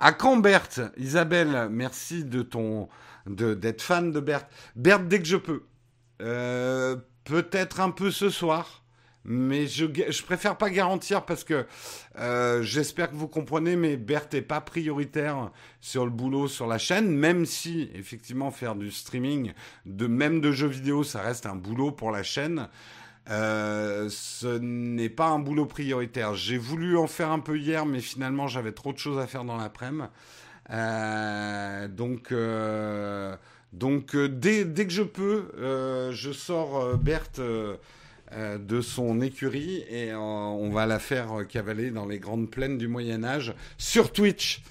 À quand Berthe? Isabelle, merci de ton d'être fan de Berthe. Berthe, dès que je peux. Euh, Peut-être un peu ce soir, mais je, je préfère pas garantir parce que euh, j'espère que vous comprenez, mais Berthe est pas prioritaire sur le boulot sur la chaîne, même si effectivement faire du streaming, de même de jeux vidéo, ça reste un boulot pour la chaîne. Euh, ce n'est pas un boulot prioritaire. J'ai voulu en faire un peu hier, mais finalement j'avais trop de choses à faire dans l'après-midi. Euh, donc donc euh, dès, que je peux, euh, je sors euh, Berthe de son écurie et on va la faire cavaler dans les grandes plaines du Moyen Âge sur Twitch.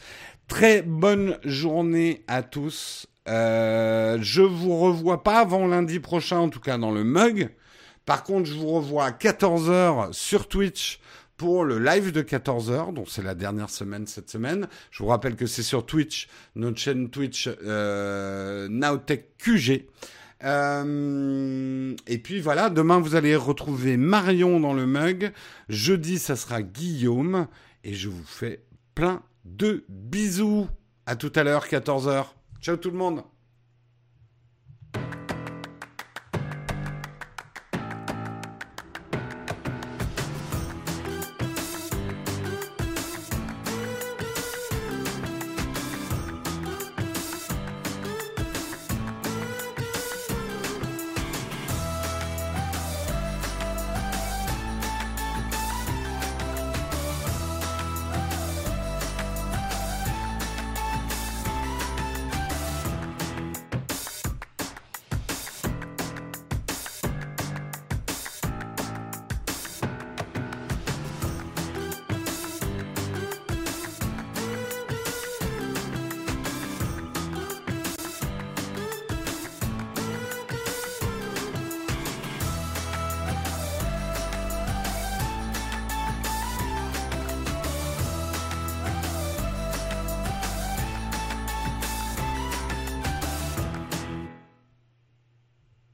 Très bonne journée à tous. je vous revois pas avant lundi prochain, en tout cas dans le mug. Par contre, je vous revois à 14h sur Twitch pour le live de 14h, donc c'est la dernière semaine cette semaine. Je vous rappelle que c'est sur Twitch, notre chaîne Twitch euh, Nowtech QG. Euh, et puis voilà, demain vous allez retrouver Marion dans le mug. Jeudi, ça sera Guillaume. Et je vous fais plein de bisous. À tout à l'heure, 14h. Ciao tout le monde.